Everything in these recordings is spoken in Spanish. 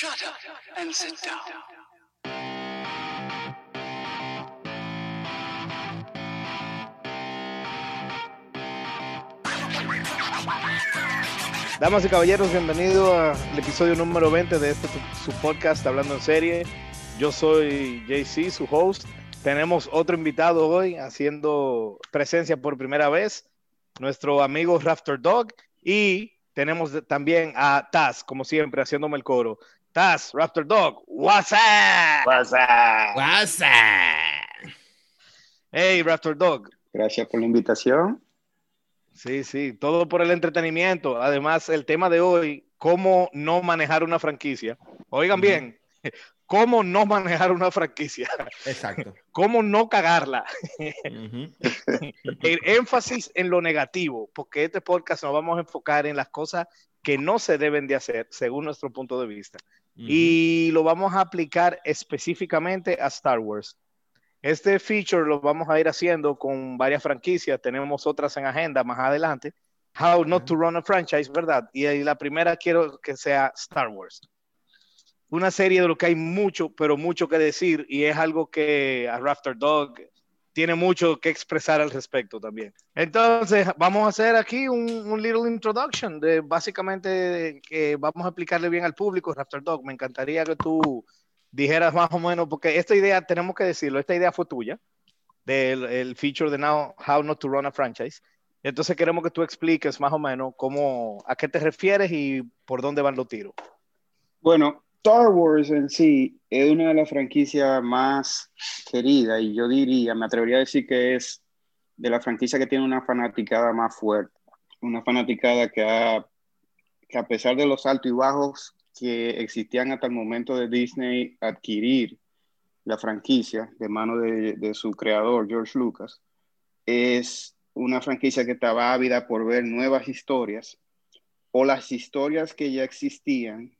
Shut up and sit down. Damas y caballeros, bienvenido al episodio número 20 de este su, podcast Hablando en Serie. Yo soy JC, su host. Tenemos otro invitado hoy haciendo presencia por primera vez, nuestro amigo Rafter Dog. Y tenemos también a Taz, como siempre, haciéndome el coro. Taz, Raptor Dog, what's up? Hey, Raptor Dog. Gracias por la invitación. Sí, sí, todo por el entretenimiento. Además, el tema de hoy, cómo no manejar una franquicia. Oigan bien, cómo no manejar una franquicia, Exacto. cómo no cagarla. El énfasis en lo negativo, porque este podcast nos vamos a enfocar en las cosas que no se deben de hacer según nuestro punto de vista. Y lo vamos a aplicar específicamente a Star Wars. Este feature lo vamos a ir haciendo con varias franquicias. Tenemos otras en agenda más adelante. How not to run a franchise, ¿verdad? Y la primera quiero que sea Star Wars. Una serie de lo que hay mucho, pero mucho que decir y es algo que a Rafter Dog tiene mucho que expresar al respecto también. Entonces, vamos a hacer aquí un, un little introduction de básicamente que vamos a explicarle bien al público, Raptor Dog. Me encantaría que tú dijeras más o menos, porque esta idea, tenemos que decirlo, esta idea fue tuya, del el feature de Now, How Not to Run a Franchise. Entonces queremos que tú expliques más o menos cómo, a qué te refieres y por dónde van los tiros. Bueno, Star Wars en sí es una de las franquicias más queridas y yo diría, me atrevería a decir que es de la franquicia que tiene una fanaticada más fuerte. Una fanaticada que, ha, que a pesar de los altos y bajos que existían hasta el momento de Disney adquirir la franquicia de mano de, de su creador, George Lucas, es una franquicia que estaba ávida por ver nuevas historias o las historias que ya existían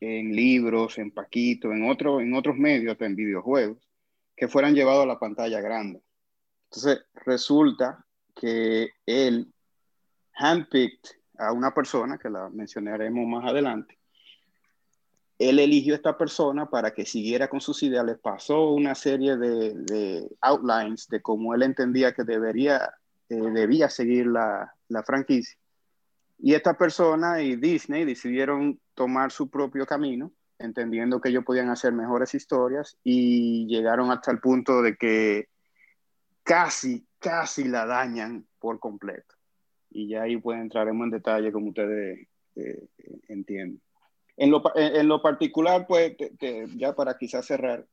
en libros, en Paquito, en, otro, en otros medios, en videojuegos, que fueran llevados a la pantalla grande. Entonces, resulta que él handpicked a una persona, que la mencionaremos más adelante, él eligió a esta persona para que siguiera con sus ideas, le pasó una serie de, de outlines de cómo él entendía que debería, eh, debía seguir la, la franquicia. Y esta persona y Disney decidieron tomar su propio camino, entendiendo que ellos podían hacer mejores historias y llegaron hasta el punto de que casi, casi la dañan por completo. Y ya ahí pues entraremos en detalle como ustedes eh, entienden. En lo, en lo, particular, pues, ya para quizás cerrar,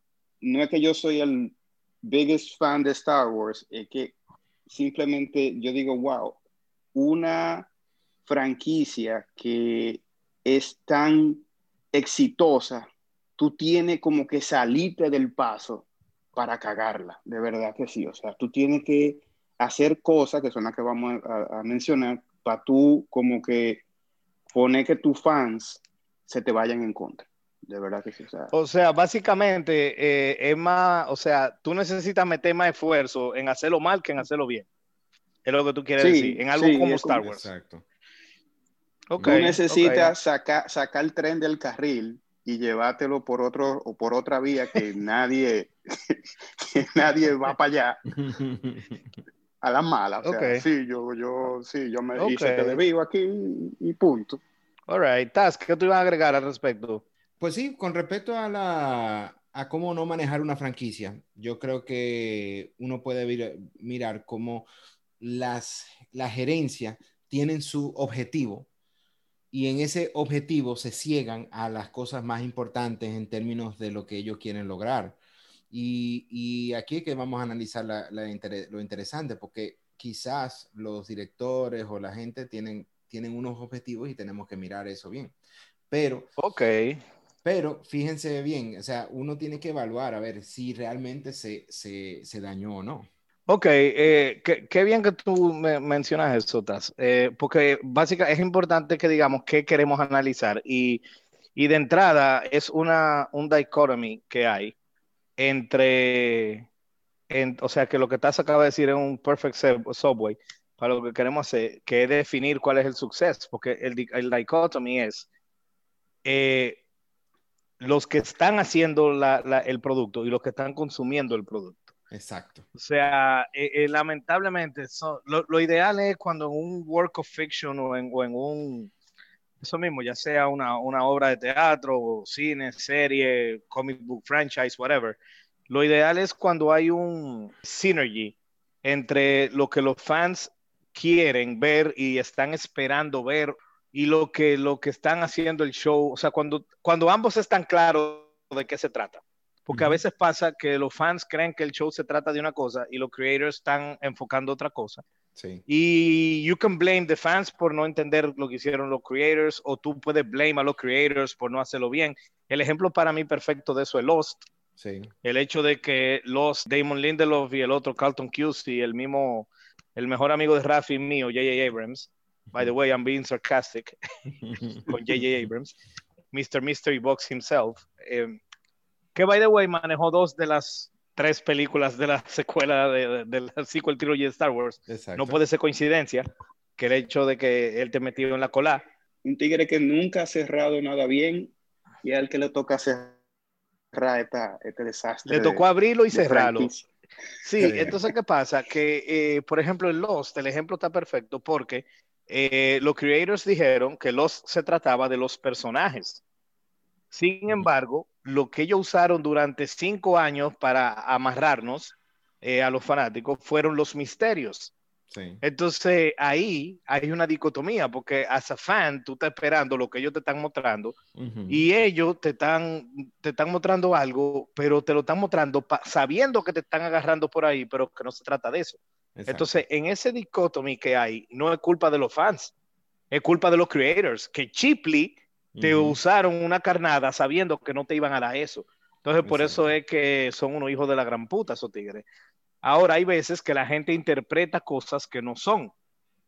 no es que yo soy el biggest fan de Star Wars, es que simplemente yo digo, wow, una franquicia que es tan exitosa, tú tienes como que salirte del paso para cagarla, de verdad que sí. O sea, tú tienes que hacer cosas, que son las que vamos a, a mencionar, para tú como que poner que tus fans se te vayan en contra. De verdad que sí. O sea, o sea básicamente eh, es más, o sea, tú necesitas meter más esfuerzo en hacerlo mal que en hacerlo bien. Es lo que tú quieres sí, decir, en algo sí, como Star Wars. Exacto. Okay, tú necesitas okay. sacar, sacar el tren del carril y llevártelo por otro o por otra vía que nadie que nadie va para allá a la mala. O sea, okay. sí, yo, yo, sí, yo me hice que le vivo aquí y, punto. All right, Taz, ¿qué tú ibas a agregar al respecto? Pues sí, con respecto a la a cómo no manejar una franquicia, yo creo que uno puede vir, mirar cómo las la gerencia tienen su objetivo y en ese objetivo se ciegan a las cosas más importantes en términos de lo que ellos quieren lograr. Y, y aquí es que vamos a analizar la, la inter lo interesante, porque quizás los directores o la gente tienen, tienen unos objetivos y tenemos que mirar eso bien. Pero, okay. pero fíjense bien, o sea, uno tiene que evaluar a ver si realmente se, se, se dañó o no. Ok, eh, qué, bien que tú me mencionas eso, Taz, eh, porque básicamente es importante que digamos qué queremos analizar y, y de entrada es una, un dichotomy que hay entre, en, o sea, que lo que Taz acaba de decir es un perfect subway para lo que queremos hacer, que es definir cuál es el suceso, porque el, el dichotomy es, eh, los que están haciendo la- el producto y los que están consumiendo el producto. Exacto. O sea, eh, eh, lamentablemente, lo, ideal es cuando en un work of fiction o en, o en un, eso mismo, ya sea una, una obra de teatro, o cine, serie, comic book franchise, whatever, lo ideal es cuando hay un synergy entre lo que los fans quieren ver y están esperando ver y lo que, lo que están haciendo el show, o sea, cuando, cuando ambos están claros de qué se trata. Porque a veces pasa que los fans creen que el show se trata de una cosa y los creators están enfocando otra cosa. Sí. Y you can blame the fans por no entender lo que hicieron los creators o tú puedes blame a los creators por no hacerlo bien. El ejemplo para mí perfecto de eso es Lost. Sí. El hecho de que Lost, Damon Lindelof y el otro Carlton Cusey, el mismo, el mejor amigo de Rafi mío, J.J. Abrams. By the way, I'm being sarcastic con J.J. Abrams, Mr. Mystery Box himself, eh, que by the way manejó dos de las tres películas de la secuela de, de- de la sequel trilogy de Star Wars. Exacto. No puede ser coincidencia que el hecho de que él te metió en la cola. Un tigre que nunca ha cerrado nada bien y al que le toca cerrar esta, este desastre. Le tocó abrirlo y cerrarlo. franquicia. Sí. entonces, ¿qué pasa? Que, eh, por ejemplo, en Lost, el ejemplo está perfecto porque eh, los creators dijeron que Lost se trataba de los personajes. Sin embargo, lo que ellos usaron durante cinco años para amarrarnos eh, a los fanáticos fueron los misterios. Sí. Entonces, ahí hay una dicotomía, porque as a fan, tú estás esperando lo que ellos te están mostrando y ellos te están, te están mostrando algo, pero te lo están mostrando sabiendo que te están agarrando por ahí, pero que no se trata de eso. Exacto. Entonces, en ese dicotomía que hay, no es culpa de los fans, es culpa de los creators, que cheaply te usaron una carnada sabiendo que no te iban a dar eso. Entonces, por eso es que son unos hijos de la gran puta esos tigres. Ahora, hay veces que la gente interpreta cosas que no son.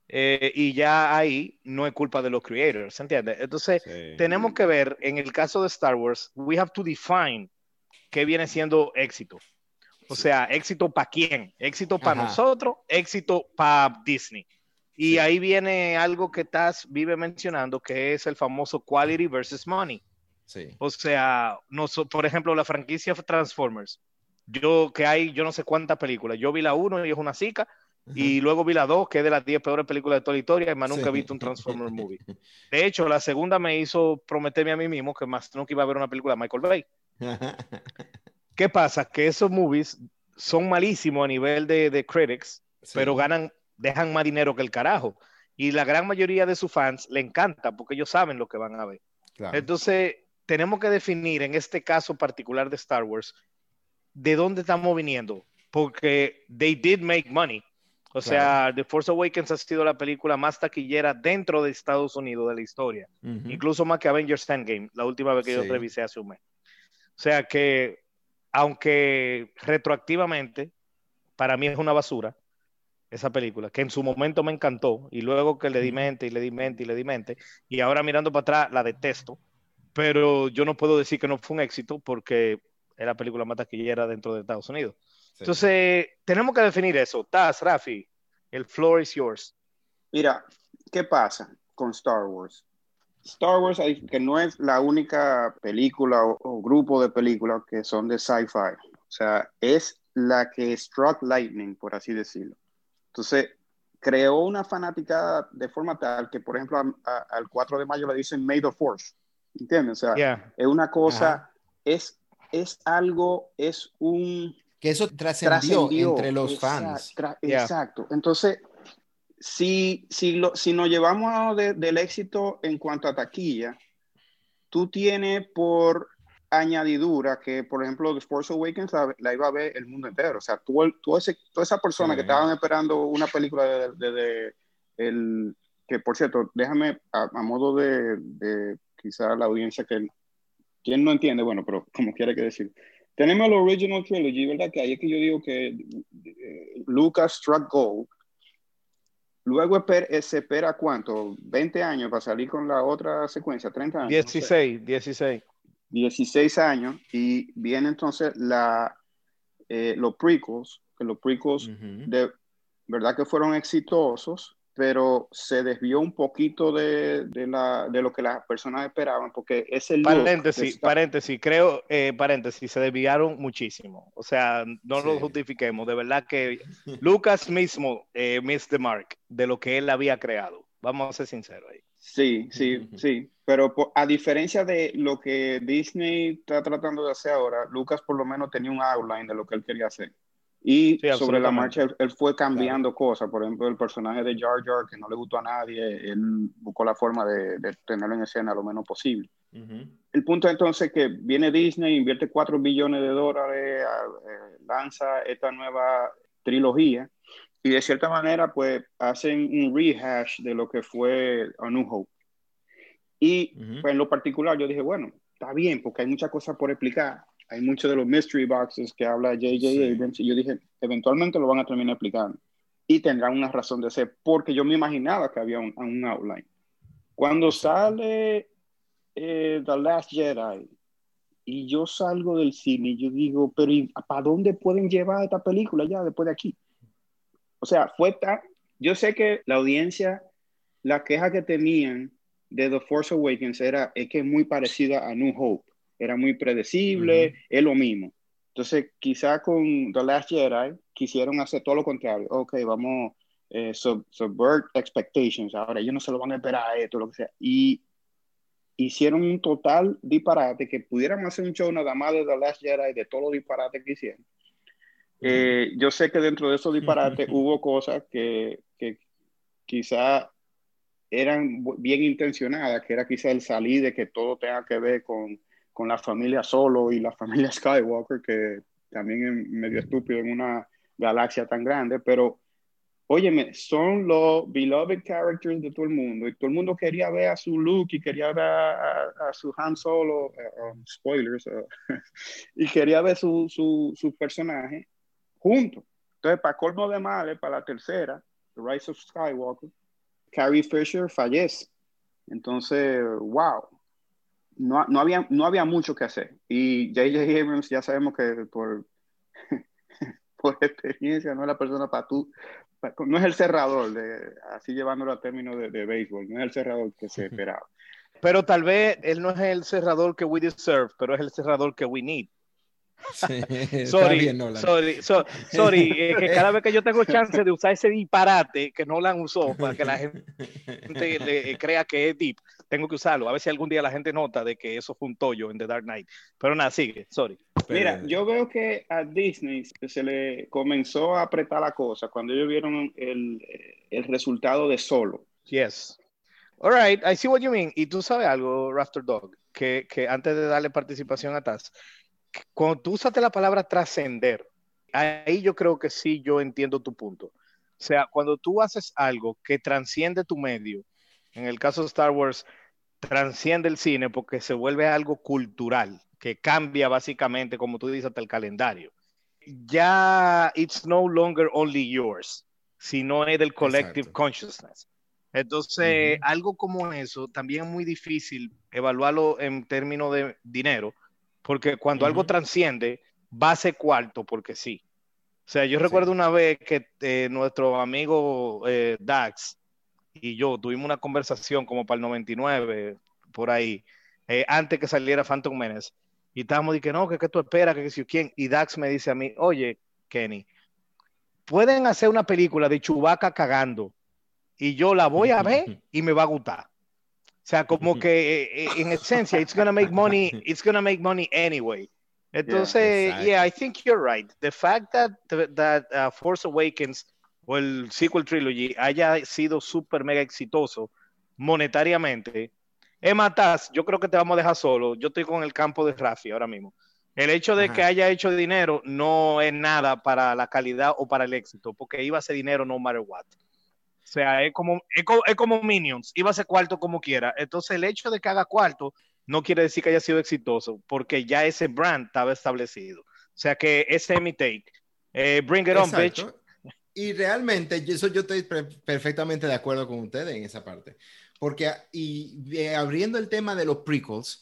eh, y ya ahí no es culpa de los creators, ¿se entiende? Entonces, Sí. tenemos que ver, en el caso de Star Wars, we have to define qué viene siendo éxito. O sea, éxito para quién, éxito para nosotros, éxito para Disney. Y Sí. ahí viene algo que Taz vive mencionando, que es el famoso quality versus money. Sí. O sea, no, por ejemplo, la franquicia Transformers. Yo, que hay, yo no sé cuántas películas. Yo vi la 1 y es una zica, y luego vi la 2, que es de las 10 peores películas de toda la historia, y más nunca he visto un Transformers movie. De hecho, la segunda me hizo prometerme a mí mismo que más nunca iba a ver una película de Michael Bay. ¿Qué pasa? Que esos movies son malísimos a nivel de, de critics, Sí. pero ganan, dejan más dinero que el carajo. Y la gran mayoría de sus fans le encanta porque ellos saben lo que van a ver. Claro. Entonces, tenemos que definir en este caso particular de Star Wars de dónde estamos viniendo, porque they did make money. O sea, The Force Awakens ha sido la película más taquillera dentro de Estados Unidos de la historia, Ujú. incluso más que Avengers Endgame, la última vez que yo Sí. revisé hace un mes. O sea que, aunque retroactivamente, para mí es una basura esa película, que en su momento me encantó, y luego que le di mente y le di mente y le di mente, y ahora mirando para atrás la detesto, pero yo no puedo decir que no fue un éxito porque es la película más taquillera dentro de Estados Unidos. Sí. Entonces, tenemos que definir eso. Taz, Rafi, el floor is yours. Mira, ¿qué pasa con Star Wars? Star Wars, que no es la única película o, o grupo de películas que son de sci-fi. O sea, es la que struck lightning, por así decirlo. Entonces, creó una fanaticada de forma tal que, por ejemplo, a- a- al 4 de mayo le dicen May the Force. ¿Entiendes? O sea, Yeah. es una cosa, es, es algo, es un Que eso trascendió entre los Exact- fans. tra- Yeah. Exacto. Entonces, si, si, lo, si nos llevamos de- del éxito en cuanto a taquilla, tú tienes por añadidura que, por ejemplo, The Force Awakens la, la iba a ver el mundo entero. O sea, tú, el- tú ese, toda esa persona Sí. que estaban esperando una película de, de- de- el, que por cierto, déjame a, a modo de, de quizá la audiencia que quien no entiende, bueno, pero como quiera que decir. Tenemos el Original Trilogy, ¿verdad? Que ahí es que yo digo que eh, Lucas struck gold. Luego esper- se espera cuánto, 20 años para salir con la otra secuencia, 30 años. no sé. 16, 16. 16 años y viene entonces la, eh, los prequels, que los prequels de verdad que fueron exitosos, pero se desvió un poquito de, de, la, de lo que las personas esperaban, porque es el... Paréntesis, paréntesis, creo, eh, paréntesis, se desviaron muchísimo. O sea, no lo justifiquemos. De verdad que Lucas mismo eh, missed the mark de lo que él había creado. Vamos a ser sinceros ahí. Sí, sí, sí. Pero a diferencia de lo que Disney está tratando de hacer ahora, Lucas por lo menos tenía un outline de lo que él quería hacer. Y sobre la marcha él, fue cambiando cosas. Por ejemplo, el personaje de Jar Jar, que no le gustó a nadie, él buscó la forma de, tenerlo en escena lo menos posible. El punto entonces que viene Disney, invierte 4 billones de dólares, eh, lanza esta nueva trilogía y de cierta manera pues hacen un rehash de lo que fue A New Hope. Y pues, en lo particular yo dije, bueno, está bien porque hay muchas cosas por explicar hay muchos de los mystery boxes que habla J.J. Abrams y yo dije, eventualmente lo van a terminar explicando y tendrán una razón de ser, porque yo me imaginaba que había un, un outline. Cuando sale eh, The Last Jedi y yo salgo del cine y yo digo, pero ¿para dónde pueden llevar esta película ya después de aquí? O sea, fue tan... Yo sé que la audiencia, la queja que tenían de The Force Awakens era es que es muy parecida a New Hope era muy predecible, es lo mismo. Entonces, quizá con The Last Jedi quisieron hacer todo lo contrario. Ok, vamos eh, sub, subvert expectations. Ahora ellos no se lo van a esperar a esto, lo que sea. Y hicieron un total disparate que pudieran hacer un show nada más de The Last Jedi de todos los disparates que hicieron. Eh, yo sé que dentro de esos disparates hubo cosas que, que quizá eran bien intencionadas, que era quizá el salir de que todo tenga que ver con con la familia Solo y la familia Skywalker, que también es medio estúpido en una galaxia tan grande, pero óyeme, son los beloved characters de todo el mundo y todo el mundo quería ver a su Luke y quería ver a, su Han Solo, uh, um, spoilers, uh, y quería ver su, su, su personaje juntos. Entonces, para colmo de males, para la tercera, The Rise of Skywalker, Carrie Fisher fallece. Entonces, wow, no, no, había, no había mucho que hacer. Y J.J. Abrams ya sabemos que por, por experiencia no es la persona para tú, no es el cerrador, de, así llevándolo a términos de, de béisbol, no es el cerrador que se esperaba. Pero tal vez él no es el cerrador que we deserve, pero es el cerrador que we need. sorry, sorry, sorry, eh, que cada vez que yo tengo chance de usar ese disparate que no han usó para que la gente le, crea que es deep, tengo que usarlo. A ver si algún día la gente nota de que eso fue un tollo en The Dark Knight. Pero nada, sigue, sorry. Mira, yo veo que a Disney se le comenzó a apretar la cosa cuando ellos vieron el, el resultado de solo. Yes. All right, I see what you mean. Y tú sabes algo, Raptor Dog, que, que antes de darle participación a Taz, cuando tú usaste la palabra trascender, ahí yo creo que sí, yo entiendo tu punto. O sea, cuando tú haces algo que transciende tu medio, en el caso de Star Wars, transciende el cine porque se vuelve algo cultural, que cambia básicamente, como tú dices, hasta el calendario. Ya it's no longer only yours, sino es del collective consciousness. Entonces, algo como eso también es muy difícil evaluarlo en términos de dinero, porque cuando algo transciende, va a ser cuarto, porque sí. O sea, yo recuerdo una vez que eh, nuestro amigo eh, Dax y yo tuvimos una conversación como para el 99, por ahí, eh, antes que saliera Phantom Menace, y estábamos diciendo, no, que, que tú esperas, que, si quién, y Dax me dice a mí, oye, Kenny, pueden hacer una película de Chubaca cagando, y yo la voy a ver y me va a gustar. O sea, como que eh, eh, en esencia, it's gonna make money, it's gonna make money anyway. Entonces, yeah, I think you're right. The fact that that uh, Force Awakens o el sequel trilogy haya sido súper mega exitoso monetariamente, Emma Taz, yo creo que te vamos a dejar solo. Yo estoy con el campo de Rafi ahora mismo. El hecho de que haya hecho dinero no es nada para la calidad o para el éxito, porque iba a ser dinero no matter what. O sea, es como, es como, Minions, iba a ser cuarto como quiera. Entonces, el hecho de que haga cuarto no quiere decir que haya sido exitoso, porque ya ese brand estaba establecido. O sea que ese es mi take. Eh, bring it on, bitch. Y realmente, eso yo estoy perfectamente de acuerdo con ustedes en esa parte. Porque, y abriendo el tema de los prequels,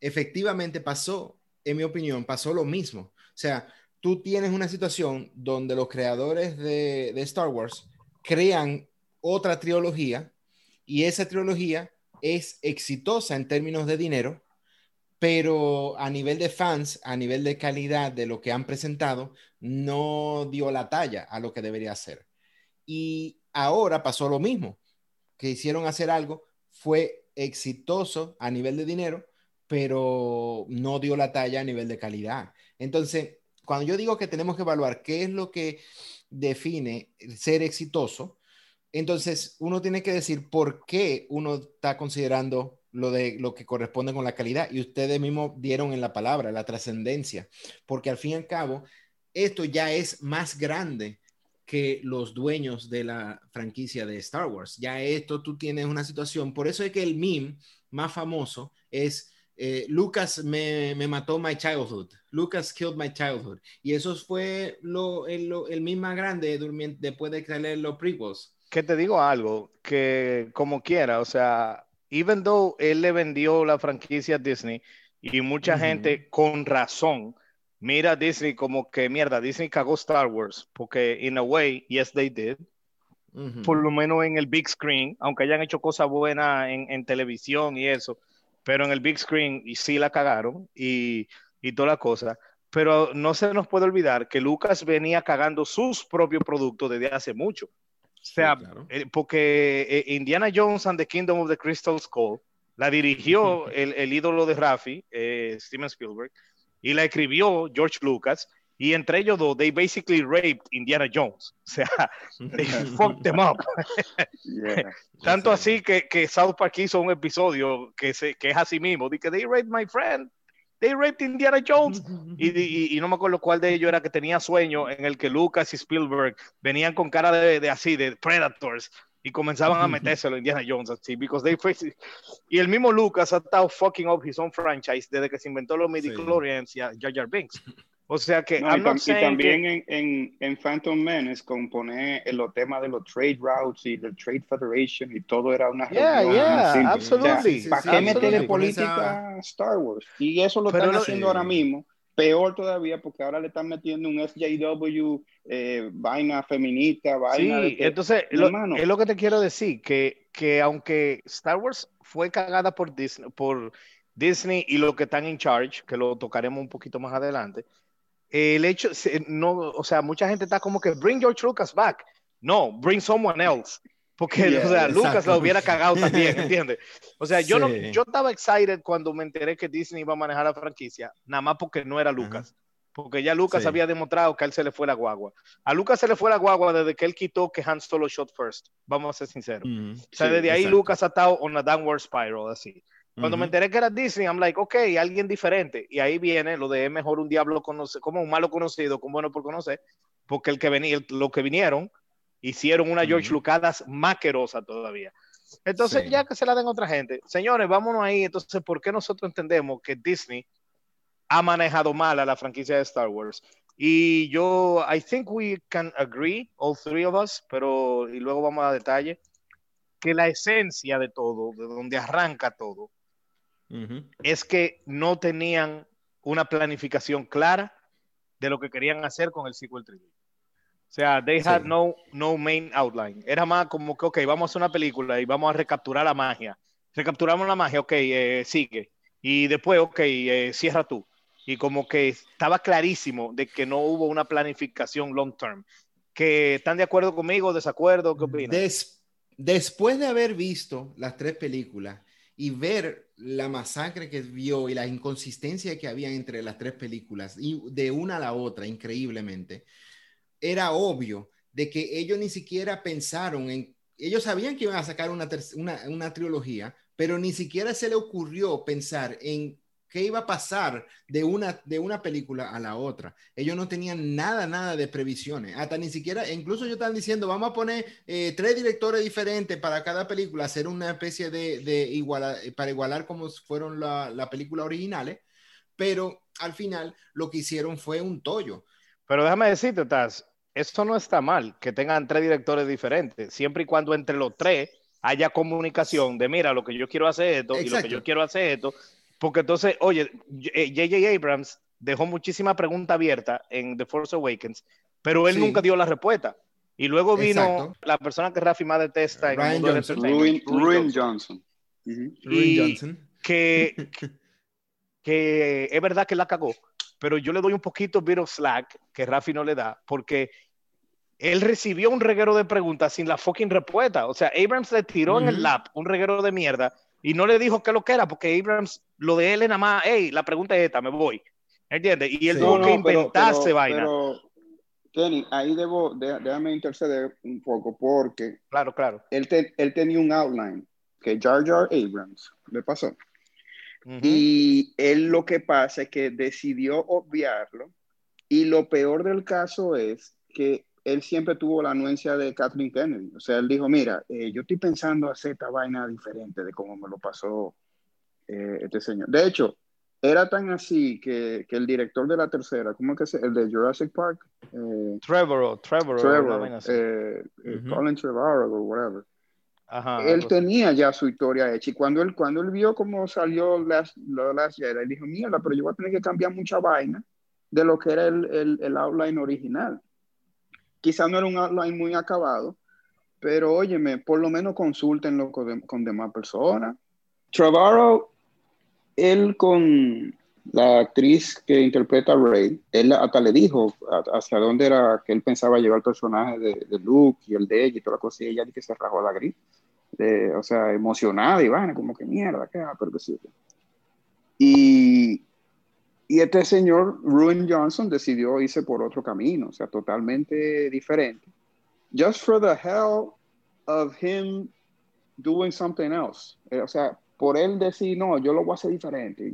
efectivamente pasó, en mi opinión, pasó lo mismo. O sea, tú tienes una situación donde los creadores de, de Star Wars crean otra trilogía y esa trilogía es exitosa en términos de dinero, pero a nivel de fans, a nivel de calidad de lo que han presentado, no dio la talla a lo que debería ser. Y ahora pasó lo mismo, que hicieron hacer algo, fue exitoso a nivel de dinero, pero no dio la talla a nivel de calidad. Entonces, cuando yo digo que tenemos que evaluar qué es lo que define ser exitoso, entonces uno tiene que decir por qué uno está considerando lo de lo que corresponde con la calidad y ustedes mismos dieron en la palabra la trascendencia, porque al fin y al cabo esto ya es más grande que los dueños de la franquicia de Star Wars. Ya esto tú tienes una situación, por eso es que el meme más famoso es eh, Lucas me, me, mató my childhood. Lucas killed my childhood. Y eso fue lo, el, el meme más grande después de que los prequels. Que te digo algo, que como quiera, o sea, even though él le vendió la franquicia a Disney y mucha gente con razón mira a Disney como que mierda, Disney cagó Star Wars, porque in a way, yes they did, por lo menos en el big screen, aunque hayan hecho cosas buenas en, en, televisión y eso, pero en el big screen y sí la cagaron y, y toda la cosa. Pero no se nos puede olvidar que Lucas venía cagando sus propios productos desde hace mucho. O sea, sí, claro. eh, porque eh, Indiana Jones and the Kingdom of the Crystal Skull la dirigió el, el, ídolo de Rafi, eh, Steven Spielberg, y la escribió George Lucas, y entre ellos dos, they basically raped Indiana Jones. O sea, they fucked them up. yeah, Tanto así que, que, South Park hizo un episodio que, se, que es así mismo, de que they raped my friend. They raped Indiana Jones. y, y, y, no me acuerdo cuál de ellos era que tenía sueño en el que Lucas y Spielberg venían con cara de, de así, de Predators, y comenzaban a metérselo a Indiana Jones así, because they face y el mismo Lucas ha estado fucking up his own franchise desde que se inventó los midichlorians sí. y a Jar Jar Binks. O sea que no, y, tam y, también que... en, en, en, Phantom Menace compone los temas de los trade routes y del Trade Federation y todo era una yeah, yeah, absolutely. O sea, ¿Para sí, qué meterle política a Star Wars? Y eso lo Pero están haciendo ahora mismo. Peor todavía porque ahora le están metiendo un SJW, eh, vaina feminista, vaina. Sí, que, entonces lo, es lo que te quiero decir, que, que aunque Star Wars fue cagada por Disney, por Disney y lo que están en charge, que lo tocaremos un poquito más adelante, el hecho, no, o sea, mucha gente está como que bring George Lucas back. No, bring someone else. Porque, yeah, o sea, Lucas la hubiera cagado también, ¿entiendes? O sea, yo, sí. no, yo estaba excited cuando me enteré que Disney iba a manejar la franquicia, nada más porque no era Lucas. Uh -huh. Porque ya Lucas sí. había demostrado que a él se le fue la guagua. A Lucas se le fue la guagua desde que él quitó que Han Solo shot first. Vamos a ser sinceros. Uh -huh. O sea, sí, desde ahí. Lucas ha estado on a downward spiral, así. Cuando uh -huh. me enteré que era Disney, I'm like, ok, alguien diferente. Y ahí viene lo de mejor un diablo conocido, como un malo conocido, como bueno por conocer, porque el que venía, lo que vinieron, hicieron una George uh -huh. Lucadas maquerosa todavía. Entonces, sí. ya que se la den otra gente, señores, vámonos ahí. Entonces, ¿por qué nosotros entendemos que Disney ha manejado mal a la franquicia de Star Wars? Y yo, I think we can agree, all three of us, pero y luego vamos a detalle, que la esencia de todo, de donde arranca todo, uh -huh. es que no tenían una planificación clara de lo que querían hacer con el sequel trilogy. O sea, they had sí. no, no main outline. Era más como que, ok, vamos a hacer una película y vamos a recapturar la magia. Recapturamos la magia, ok, eh, sigue. Y después, ok, eh, cierra tú. Y como que estaba clarísimo de que no hubo una planificación long term. ¿Que ¿Están de acuerdo conmigo? ¿Desacuerdo? ¿Qué opinan? Des, después de haber visto las tres películas y ver la masacre que vio y la inconsistencia que había entre las tres películas, y de una a la otra, increíblemente, era obvio de que ellos ni siquiera pensaron en, ellos sabían que iban a sacar una, una, una, trilogía, pero ni siquiera se le ocurrió pensar en qué iba a pasar de una, de una película a la otra. Ellos no tenían nada, nada de previsiones, hasta ni siquiera, incluso ellos están diciendo, vamos a poner eh, tres directores diferentes para cada película, hacer una especie de, de igualar, para igualar como fueron la, la película originales, pero al final lo que hicieron fue un tollo. Pero déjame decirte, Taz, esto no está mal, que tengan tres directores diferentes, siempre y cuando entre los tres haya comunicación de, mira, lo que yo quiero hacer esto Exacto. y lo que yo quiero hacer esto, porque entonces, oye, J.J. Eh, Abrams dejó muchísima pregunta abierta en The Force Awakens, pero él sí. nunca dio la respuesta. Y luego vino Exacto. la persona que Rafi más detesta en el Ryan Johnson. Ruin, Ruin Ruin Johnson. Ruin Y- Johnson. que, que es verdad que la cagó, pero yo le doy un poquito bit of slack que Rafi no le da, porque él recibió un reguero de preguntas sin la fucking respuesta. O sea, Abrams le tiró en el lap un reguero de mierda y no le dijo qué lo que era, porque Abrams, lo de él es nada más, hey, la pregunta es esta, me voy. ¿Entiendes? Y él Sí. tuvo No, que no, pero- inventarse pero- vaina. Pero, Kenny, ahí debo, de- déjame interceder un poco porque Claro, claro. él, te- él tenía un outline que Jar Jar Abrams le pasó. Y él lo que pasa es que decidió obviarlo. Y lo peor del caso es que él siempre tuvo la anuencia de Kathleen Kennedy. O sea, él dijo, mira, eh, yo estoy pensando hacer esta vaina diferente de cómo me lo pasó eh, este señor. De hecho, era tan así que, que el director de la tercera, ¿cómo es que se El de Jurassic Park. eh, Trevor, Trevor, Trevor, Ujú. Colin Trevorrow o whatever. Ajá, él así. tenía ya su historia hecha y cuando él, cuando él vio cómo salió de Last Jedi, él dijo, mierda, pero yo voy a tener que cambiar mucha vaina de lo que era el, el, el outline original. Quizá no era un outline muy acabado, pero óyeme, por lo menos consúltenlo con, con demás personas. Trevorrow, él con la actriz que interpreta a Rey, él hasta le dijo hacia dónde era que él pensaba llevar el personaje de, de Luke y el de ella y toda la cosa, y ella que se rajó la gris, de- o sea, emocionada y vaina, como que mierda, ¿qué? Pero que sí. Y, y este señor, Ruin Johnson, decidió irse por otro camino, o sea, totalmente diferente. Just for the hell of him doing something else. Eh, O sea, por él decir, no, yo lo voy a hacer diferente.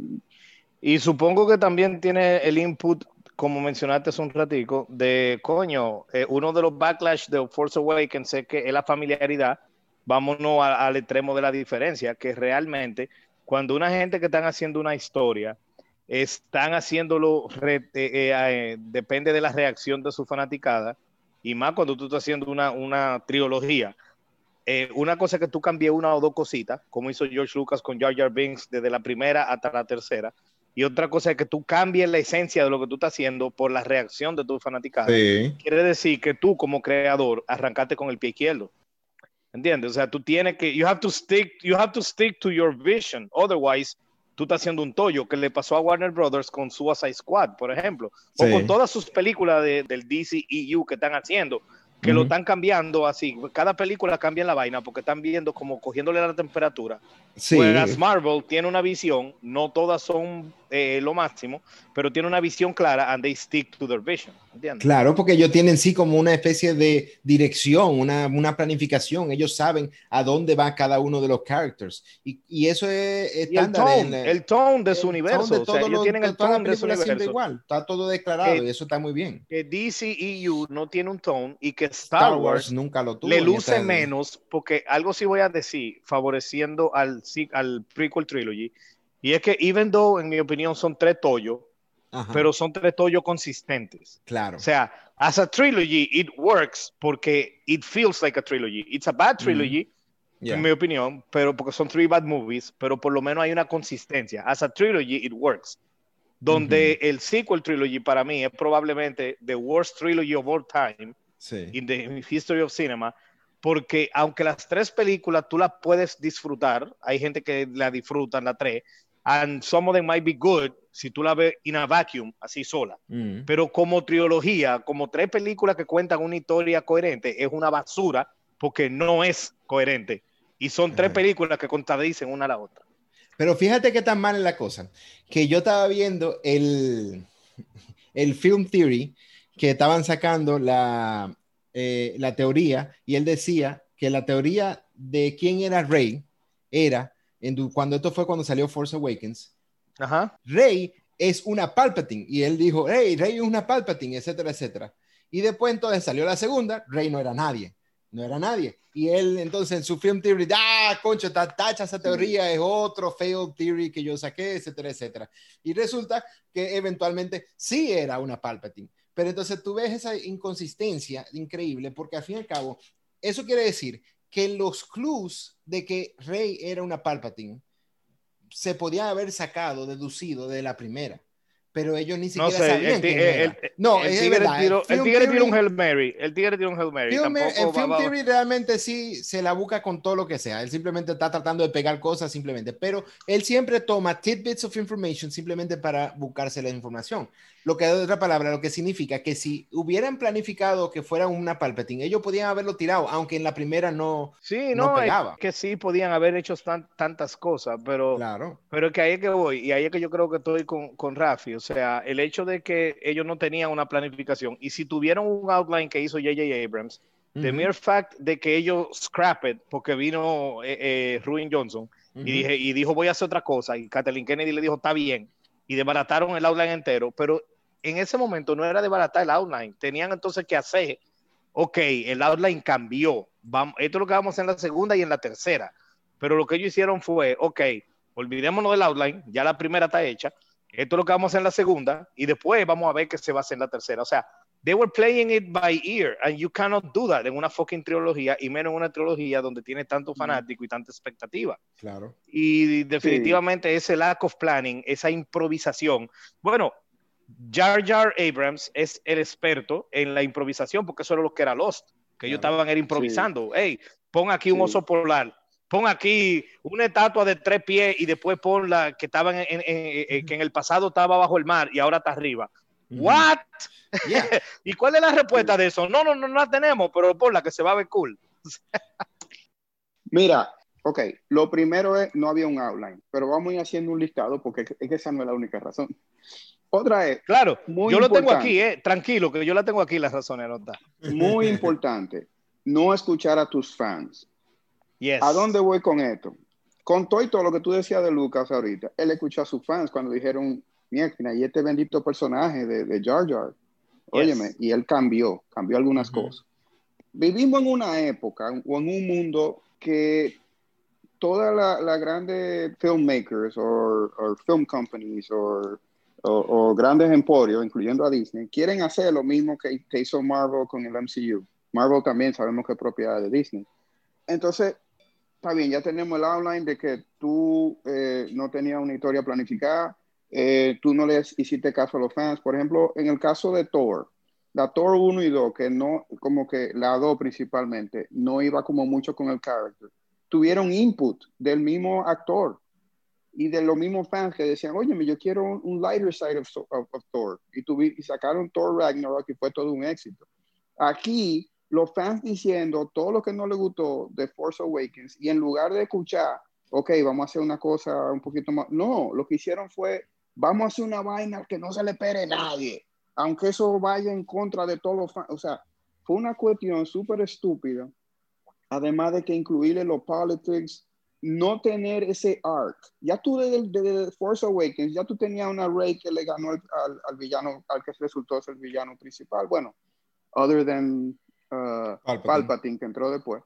Y- supongo que también tiene el input, como mencionaste hace un ratico, de coño, eh, uno de los backlash de Force Awakens es que es la familiaridad, vámonos al extremo de la diferencia, que realmente cuando una gente que están haciendo una historia, están haciéndolo, eh, eh, eh, depende de la reacción de su fanaticada, y más cuando tú estás haciendo una, una trilogía. Eh, una cosa es que tú cambies una o dos cositas, como hizo George Lucas con Jar Jar Binks desde la primera hasta la tercera, y otra cosa es que tú cambies la esencia de lo que tú estás haciendo por la reacción de tu fanaticada. Sí. Quiere decir que tú como creador arrancaste con el pie izquierdo. ¿Entiendes? O sea, tú tienes que you have to stick you have to stick to your vision. Otherwise, tú estás haciendo un tollo que le pasó a Warner Brothers con Suicide Squad, por ejemplo, o Sí. con todas sus películas de- del DCEU que están haciendo, que lo Ujú. están cambiando así. Cada película cambia la vaina porque están viendo como cogiéndole la temperatura. Sí. Whereas Marvel tiene una visión, no todas son eh, lo máximo, pero tiene una visión clara and they stick to their vision. ¿Entiendes? Claro, porque ellos tienen sí como una especie de dirección, una, una planificación. Ellos saben a dónde va cada uno de los characters. Y, y eso es el estándar. en tone, el tone de su el universo. tone de o sea, todo ellos lo- tienen el tone de su universo. igual. Está todo declarado Eh, y eso está muy bien. Que DCEU no tiene un tone y que Star, Star, Wars, Wars nunca lo tuvo. le luce menos, porque algo sí voy a decir, favoreciendo al, al prequel trilogy, y es que even though, en mi opinión, son tres tollos, Ajá, pero son tres tollos consistentes. claro. O sea, as a trilogy, it works porque it feels like a trilogy. It's a bad trilogy, Ya. en mi opinión, pero porque son three bad movies, pero por lo menos hay una consistencia. As a trilogy, it works. Donde el sequel trilogy para mí es probablemente the worst trilogy of all time Sí. in the history of cinema, porque aunque las tres películas tú las puedes disfrutar, hay gente que la disfrutan, la tres, and some of them might be good si tú la ves in a vacuum, así sola. Mm. Pero como trilogía, como tres películas que cuentan una historia coherente, es una basura porque no es coherente. Y son tres películas que contradicen una a la otra. Pero fíjate qué tan mal es la cosa, que yo estaba viendo el, el Film Theory, que estaban sacando la, eh, la teoría, y él decía que la teoría de quién era Rey era, en, cuando esto fue cuando salió Force Awakens, Ajá. Rey es una Palpatine, y él dijo, hey, Rey es una Palpatine, etcétera, etcétera. Y después entonces salió la segunda, Rey no era nadie, no era nadie. Y él entonces en su film theory, ah, concho, ta- tacha esa teoría, es otro failed theory que yo saqué, etcétera, etcétera. Y resulta que eventualmente sí era una Palpatine. Pero entonces tú ves esa inconsistencia increíble, porque al fin y al cabo, eso quiere decir que los clues de que Rey era una Palpatine se podía haber sacado, deducido de la primera. Pero ellos ni No siquiera sé, sabían el, quién el- era. el- no, el es tigre verdad. tiró, el Film tigre tiró un Hail Mary. El tigre tiró un Hail Mary. Film- va- Film va- Theory realmente sí se la busca con todo lo que sea. Él simplemente está tratando de pegar cosas simplemente, pero él siempre toma tidbits of information simplemente para buscarse la información. Lo que de otra palabra, lo que significa que si hubieran planificado que fuera una Palpatine, ellos podían haberlo tirado, aunque en la primera no. Sí, no no, es pegaba. que sí podían haber hecho tan- tantas cosas, pero, Claro. pero es que ahí es que voy, y ahí es que yo creo que estoy con, con Rafi. O sea, el hecho de que ellos no tenían una planificación, y si tuvieron un outline que hizo J.J. Abrams, the Ujú, mere fact de que ellos scrap it, porque vino eh, eh, Ruin Johnson, y, dije, y dijo voy a hacer otra cosa, y Kathleen Kennedy le dijo está bien, y desbarataron el outline entero, pero en ese momento no era desbaratar el outline, tenían entonces que hacer, ok, el outline cambió, vamos, esto es lo que vamos a hacer en la segunda y en la tercera, pero lo que ellos hicieron fue, ok, olvidémonos del outline, ya la primera está hecha, esto es lo que vamos a hacer en la segunda, y después vamos a ver qué se va a hacer en la tercera, o sea, they were playing it by ear, and you cannot do that en una fucking trilogía, y menos en una trilogía donde tiene tanto fanático y tanta expectativa. Claro. Y definitivamente ese lack of planning, esa improvisación. Bueno, Jar Jar Abrams es el experto en la improvisación, porque eso era lo que era Lost, que ellos Claro. estaban era improvisando. Hey, pon aquí un Sí. oso polar, pon aquí una estatua de tres pies y después pon la que estaban en, en- en- en- que en el pasado estaba bajo el mar y ahora está arriba. What? Yeah. ¿Y cuál es la respuesta de eso? No, no, no, no la tenemos, pero ponla que se va a ver cool. Mira, ok, lo primero es, no había un outline, pero vamos a ir haciendo un listado porque es que esa no es la única razón. Otra es, Claro, Muy yo lo tengo aquí, eh, tranquilo, que yo la tengo aquí las razones muy importante, no escuchar a tus fans. Yes. ¿A dónde voy con esto? Con todo y todo lo que tú decías de Lucas ahorita, él escuchó a sus fans cuando dijeron, mierda, y este bendito personaje de, de Jar Jar, óyeme, Yes. y él cambió, cambió algunas cosas. Vivimos en una época o en un mundo que todas las la grandes filmmakers o film companies o grandes emporios, incluyendo a Disney, quieren hacer lo mismo que, que hizo Marvel con el MCU. Marvel también sabemos que es propiedad de Disney. Entonces, está bien, ya tenemos el outline de que tú eh, no tenías una historia planificada, eh, tú no les hiciste caso a los fans. Por ejemplo, en el caso de Thor, la Thor 1 y 2, que no, como que la 2 principalmente, no iba como mucho con el character, tuvieron input del mismo actor y de los mismos fans que decían, oye, yo quiero un, lighter side of Thor. Y, tuvi, y sacaron Thor Ragnarok y fue todo un éxito. Aquí, los fans diciendo todo lo que no les gustó de Force Awakens y en lugar de escuchar, ok, vamos a hacer una cosa un poquito más, no, lo que hicieron fue, vamos a hacer una vaina que no se le pere a nadie, aunque eso vaya en contra de todos los fans. O sea, fue una cuestión súper estúpida, además de que incluirle los politics, no tener ese arc. Ya tú desde, desde Force Awakens, ya tú tenías una Rey que le ganó al, al, al, villano, al que resultó ser el villano principal. Bueno, other than uh, Palpatine. Palpatine. que entró después.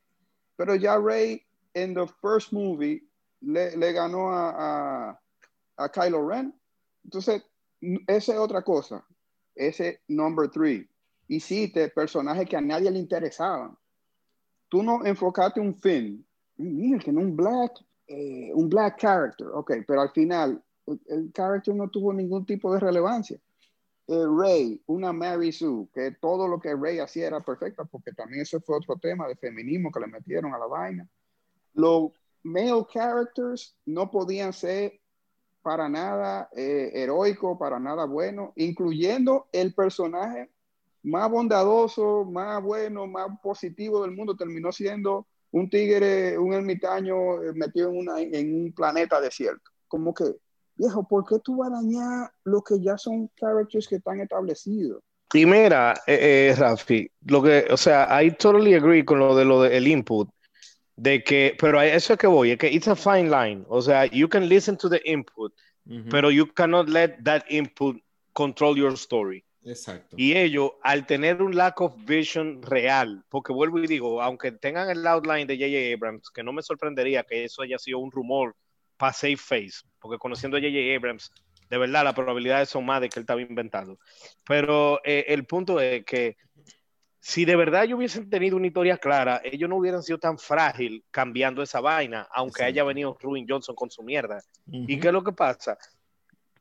Pero ya Rey en the first movie le, le ganó a, a, a, Kylo Ren. Entonces, esa es otra cosa. Ese number three. Hiciste personajes que a nadie le interesaban. Tú no enfocaste un fin. Mira, que no un black, eh, un black character. Ok, pero al final, el, el character no tuvo ningún tipo de relevancia. Eh, Rey, una Mary Sue, que todo lo que Rey hacía era perfecta, porque también eso fue otro tema de feminismo que le metieron a la vaina. Los male characters no podían ser para nada eh, heroico, para nada bueno, incluyendo el personaje más bondadoso, más bueno, más positivo del mundo, terminó siendo un tigre, un ermitaño eh, metido en, en un planeta desierto. Como que, viejo, ¿por qué tú vas a dañar lo que ya son characters que están establecidos? Y mira, eh, eh, Rafi, lo que, o sea, I totally agree con lo de lo del input, de que, pero a eso es que voy, es que it's a fine line, o sea, you can listen to the input, uh -huh. pero you cannot let that input control your story. Exacto. Y ellos, al tener un lack of vision real, porque vuelvo y digo, aunque tengan el outline de J.J. Abrams, que no me sorprendería que eso haya sido un rumor para safe face, porque conociendo a J.J. Abrams, de verdad las probabilidades son más de que él estaba inventando. Pero eh, el punto es que si de verdad ellos hubiesen tenido una historia clara, ellos no hubieran sido tan frágil cambiando esa vaina, aunque haya venido Ruin Johnson con su mierda. Uh -huh. ¿Y qué es lo que pasa?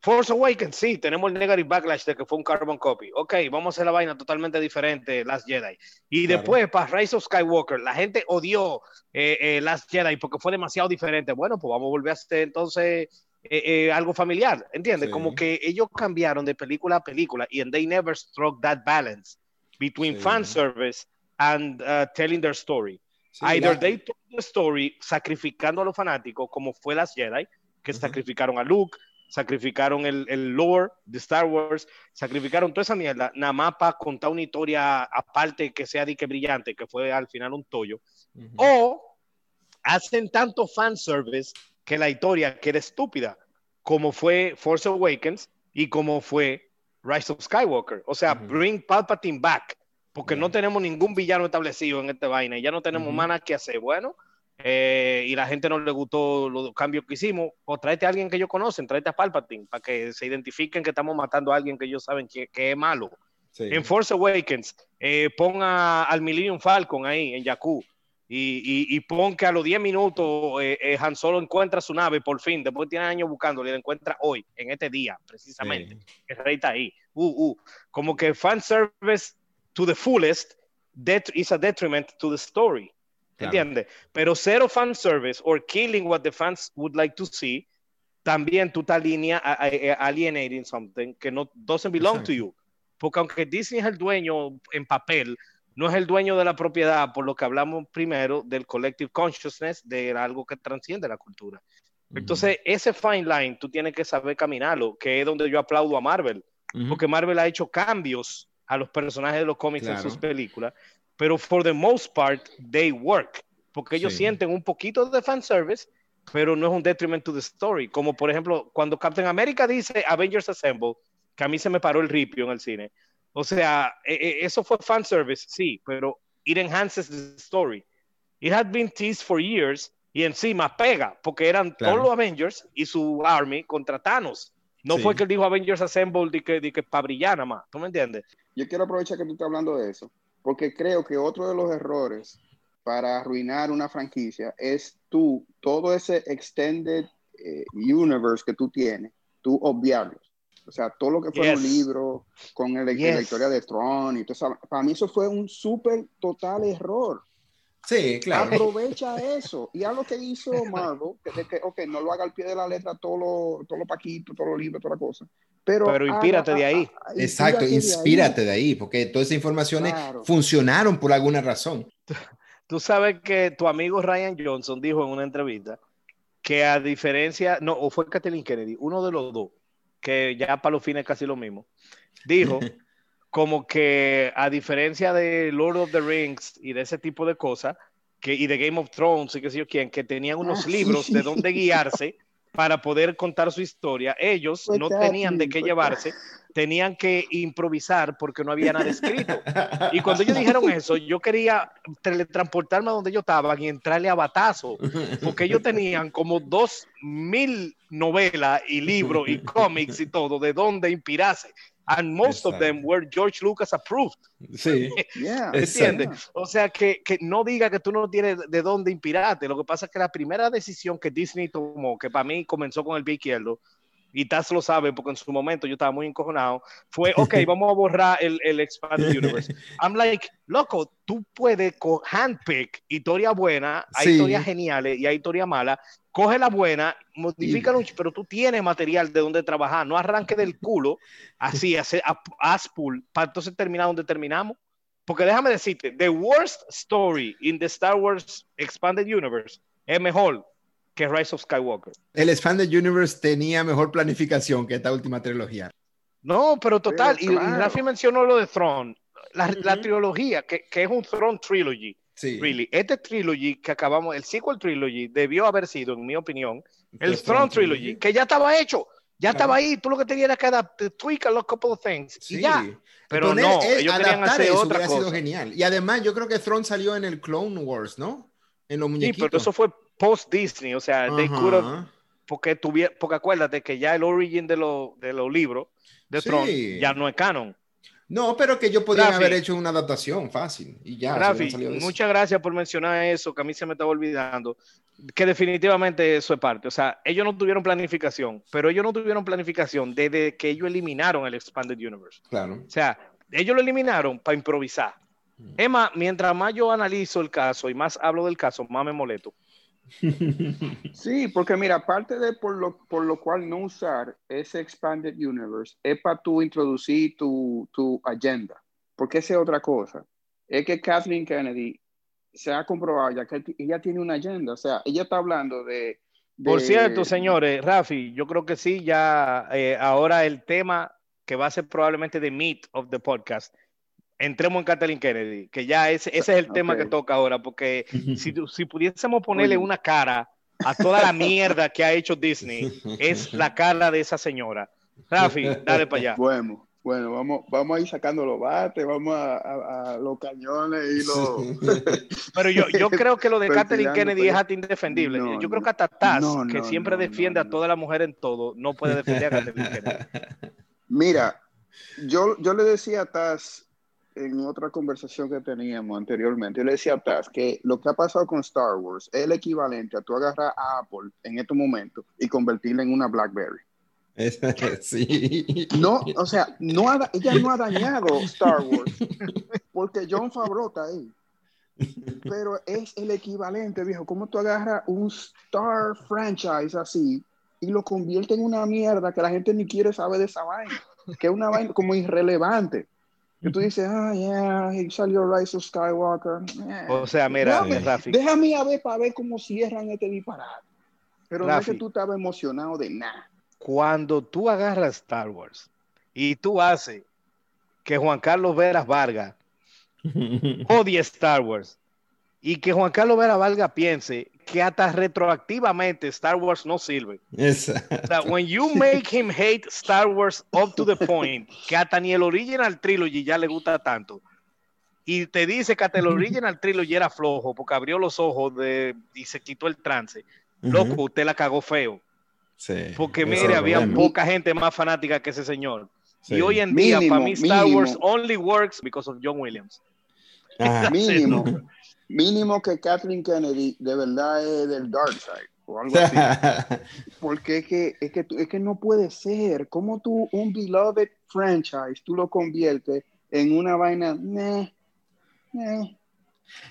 Force Awakens, sí, tenemos el negative backlash de que fue un carbon copy. Ok, vamos a hacer la vaina totalmente diferente, Last Jedi. Y Claro. después, para Rise of Skywalker, la gente odió eh, eh, Last Jedi porque fue demasiado diferente. Bueno, pues vamos a volver a hacer entonces eh, eh, algo familiar, ¿entiendes? Sí. Como que ellos cambiaron de película a película y they never struck that balance between Sí. fan service and uh, telling their story. Sí, Either la- they told the story sacrificando a los fanáticos, como fue las Jedi, que Ujú. sacrificaron a Luke, sacrificaron el, el lore de Star Wars, sacrificaron toda esa mierda, nada más para contar una historia aparte que sea de que brillante, que fue al final un tollo. O hacen tanto fanservice que la historia queda estúpida, como fue Force Awakens y como fue Rise of Skywalker. O sea, bring Palpatine back, porque no tenemos ningún villano establecido en esta vaina y ya no tenemos más nada que hacer. Bueno, eh, y la gente no le gustó los cambios que hicimos, o tráete a alguien que ellos conocen, tráete a Palpatine, para que se identifiquen que estamos matando a alguien que ellos saben que, que es malo. Sí. En Force Awakens, eh, pon a- al Millennium Falcon ahí, en Jakku, y, y, y pon que a los 10 minutos eh, eh, Han Solo encuentra su nave por fin, después tiene años buscándole, la encuentra hoy, en este día, precisamente. Sí. El rey está ahí. Uh, uh. Como que fan service to the fullest that is a detriment to the story. Claro. ¿Entiendes? Pero cero fan service or killing what the fans would like to see, también tú estás línea a- alienating something que no doesn't belong Exacto. to you. Porque aunque Disney es el dueño en papel, no es el dueño de la propiedad, por lo que hablamos primero del collective consciousness, de algo que transciende la cultura. Entonces, ese fine line tú tienes que saber caminarlo, que es donde yo aplaudo a Marvel, Ujú. porque Marvel ha hecho cambios a los personajes de los cómics en Claro. sus películas, pero for the most part, they work, porque ellos Sí. sienten un poquito de fanservice, pero no es un detriment to the story, como por ejemplo, cuando Captain America dice Avengers Assemble, que a mí se me paró el ripio en el cine, o sea, eh, eh, eso fue fanservice, sí, pero it enhances the story. It had been teased for years y encima pega, porque eran Claro. todos los Avengers y su army contra Thanos. No Sí. fue que él dijo Avengers Assemble de que, de que para brillar nada más, ¿tú me entiendes? Yo quiero aprovechar que tú estás hablando de eso, porque creo que otro de los errores para arruinar una franquicia es tú, todo ese extended eh, universe que tú tienes, tú obviarlos. O sea, todo lo que fue Yes. un libro con el- Yes. la historia de Tron y todo eso, para mí eso fue un súper total error. Sí, claro. Aprovecha eso. Y a lo que hizo Marvel, que, de que, ok, no lo haga al pie de la letra todo lo, todo lo paquito, todos los libros, toda la cosa. Pero, Pero inspírate haga- de ahí. a- a- Exacto, de ahí. inspírate de ahí, porque todas esas informaciones Claro. funcionaron por alguna razón. Tú sabes que tu amigo Ryan Johnson dijo en una entrevista que a diferencia, no, o fue Kathleen Kennedy, uno de los dos, que ya para los fines es casi lo mismo, dijo como que a diferencia de Lord of the Rings y de ese tipo de cosas, que, y de Game of Thrones y qué sé yo quién, que tenían unos Ah, libros sí. de dónde guiarse para poder contar su historia, ellos no tenían de qué llevarse, tenían que improvisar porque no había nada escrito. Y cuando ellos dijeron eso, yo quería teletransportarme a donde yo estaba y entrarle a batazo, porque ellos tenían como dos mil novelas y libros y cómics y todo de donde inspirarse. And most of them Exacto. were George Lucas approved. Sí, Yeah. ¿Entiendes? Yeah. O sea, que, que no diga que tú no tienes de dónde inspirarte. Lo que pasa es que la primera decisión que Disney tomó, que para mí comenzó con el pie izquierdo, y Taz lo sabe porque en su momento yo estaba muy encojonado, fue, ok, vamos a borrar el, el Expanded Universe. I'm like, loco, tú puedes handpick historia buena, hay Sí. historias geniales y hay historias malas, coge la buena, ch- pero tú tienes material de donde trabajar, no arranque del culo, así, hace aspool, para entonces terminar donde terminamos. Porque déjame decirte, the worst story in the Star Wars Expanded Universe es mejor que Rise of Skywalker. el Expanded Universe tenía mejor planificación que esta última trilogía. No, pero total, Pero y- y, claro. Rafi mencionó lo de Throne, la, la Ujú. trilogía, que, que es un Throne Trilogy, Sí. really. Este trilogy que acabamos, el sequel trilogy, debió haber sido, en mi opinión, el The Throne Trilogy, que ya estaba hecho, ya Claro. estaba ahí, tú lo que tenías era que adaptar, tweak a los couple of things, Sí. y ya. Pero Poner- no, ellos querían adaptar hacer eso otra hubiera sido cosa. genial. Y además, yo creo que Throne salió en el Clone Wars, ¿no? En los Sí, muñequitos. pero eso fue post Disney, o sea, have- porque tuviera, porque acuérdate que ya el origin de los de los libros de Sí. Throne ya no es canon. No, pero que yo podía Rafi. haber hecho una adaptación fácil y ya. Rafi, de muchas gracias por mencionar eso, que a mí se me estaba olvidando, que definitivamente eso es parte. O sea, ellos no tuvieron planificación, pero ellos no tuvieron planificación desde que ellos eliminaron el Expanded Universe. Claro. O sea, ellos lo eliminaron para improvisar. Más, mientras más yo analizo el caso y más hablo del caso, más me molesto. Sí, porque mira, aparte de por lo, por lo cual no usar ese Expanded Universe, es para tú introducir tu, tu agenda. Porque esa es otra cosa. Es que Kathleen Kennedy se ha comprobado ya que ella tiene una agenda. O sea, ella está hablando de. de- Por cierto, señores, Rafi, yo creo que sí, ya eh, ahora el tema que va a ser probablemente the meat of the podcast, entremos en Kathleen Kennedy, que ya ese, ese es el tema que toca ahora, porque si, si pudiésemos ponerle Oye. una cara a toda la mierda que ha hecho Disney, es la cara de esa señora. Rafi, dale para allá. Bueno, bueno, vamos, vamos a ir sacando los bates, vamos a, a- a los cañones y los. Pero yo, yo creo que lo de Kathleen Perfilando, Kennedy pero- es hasta indefendible. No, yo creo que hasta Taz, No, que no, siempre no, defiende no, a toda la mujer en todo, no puede defender a Kathleen Kennedy. Mira, yo, yo le decía a Taz en otra conversación que teníamos anteriormente, yo le decía a Taz que lo que ha pasado con Star Wars es el equivalente a tú agarrar a Apple en estos momentos y convertirla en una BlackBerry. Sí. No, o sea, no ha ella no ha dañado Star Wars porque John Favreau está ahí. Pero es el equivalente, viejo. ¿Cómo tú agarras un Star franchise así y lo convierte en una mierda que la gente ni quiere saber de esa vaina? Que es una vaina como irrelevante. Y tú dices, ah, yeah, ahí salió Rise of Skywalker. Eh, O sea, mira, déjame, Rafi. déjame a ver para ver cómo cierran este disparate. Pero no es que tú estabas emocionado de nada. cuando tú agarras Star Wars y tú haces que Juan Carlos Veras Vargas odie Star Wars y que Juan Carlos Veras Vargas piense que hasta retroactivamente Star Wars no sirve. Esa- O sea, when you make him hate Star Wars up to the point que hasta ni el original trilogy ya le gusta tanto y te dice que hasta el original trilogy era flojo porque abrió los ojos de, y se quitó el trance, loco, usted la cagó feo. Sí, Porque mire, había problema. poca gente más fanática que ese señor. Sí. Y hoy en día, Mínimo, para mí, Star mínimo. Wars only works because of John Williams. Ajá. Mínimo, mínimo que Kathleen Kennedy de verdad es del dark side o algo así. Porque es que, es que, es que no puede ser. ¿Cómo tú, un beloved franchise, tú lo conviertes en una vaina?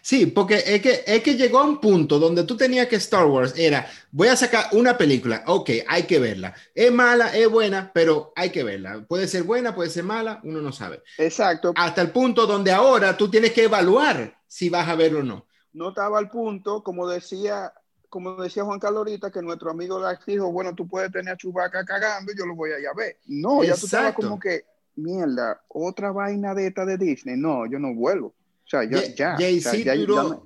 Sí, porque es que, es que llegó a un punto donde tú tenías que Star Wars era, voy a sacar una película, ok, hay que verla. Es mala, es buena, pero hay que verla. Puede ser buena, puede ser mala, uno no sabe. Exacto. Hasta el punto donde ahora tú tienes que evaluar si vas a verlo o no. No estaba al punto, como decía, como decía Juan Carlos ahorita, que nuestro amigo Dax dijo, bueno, tú puedes tener a Chubaca cagando y yo lo voy a ir a ver. No, ya tú estabas como que, mierda, otra vaina de esta de Disney. No, yo no vuelvo. O sea, ya, ya. Jay-Z o sea, ya- ya me-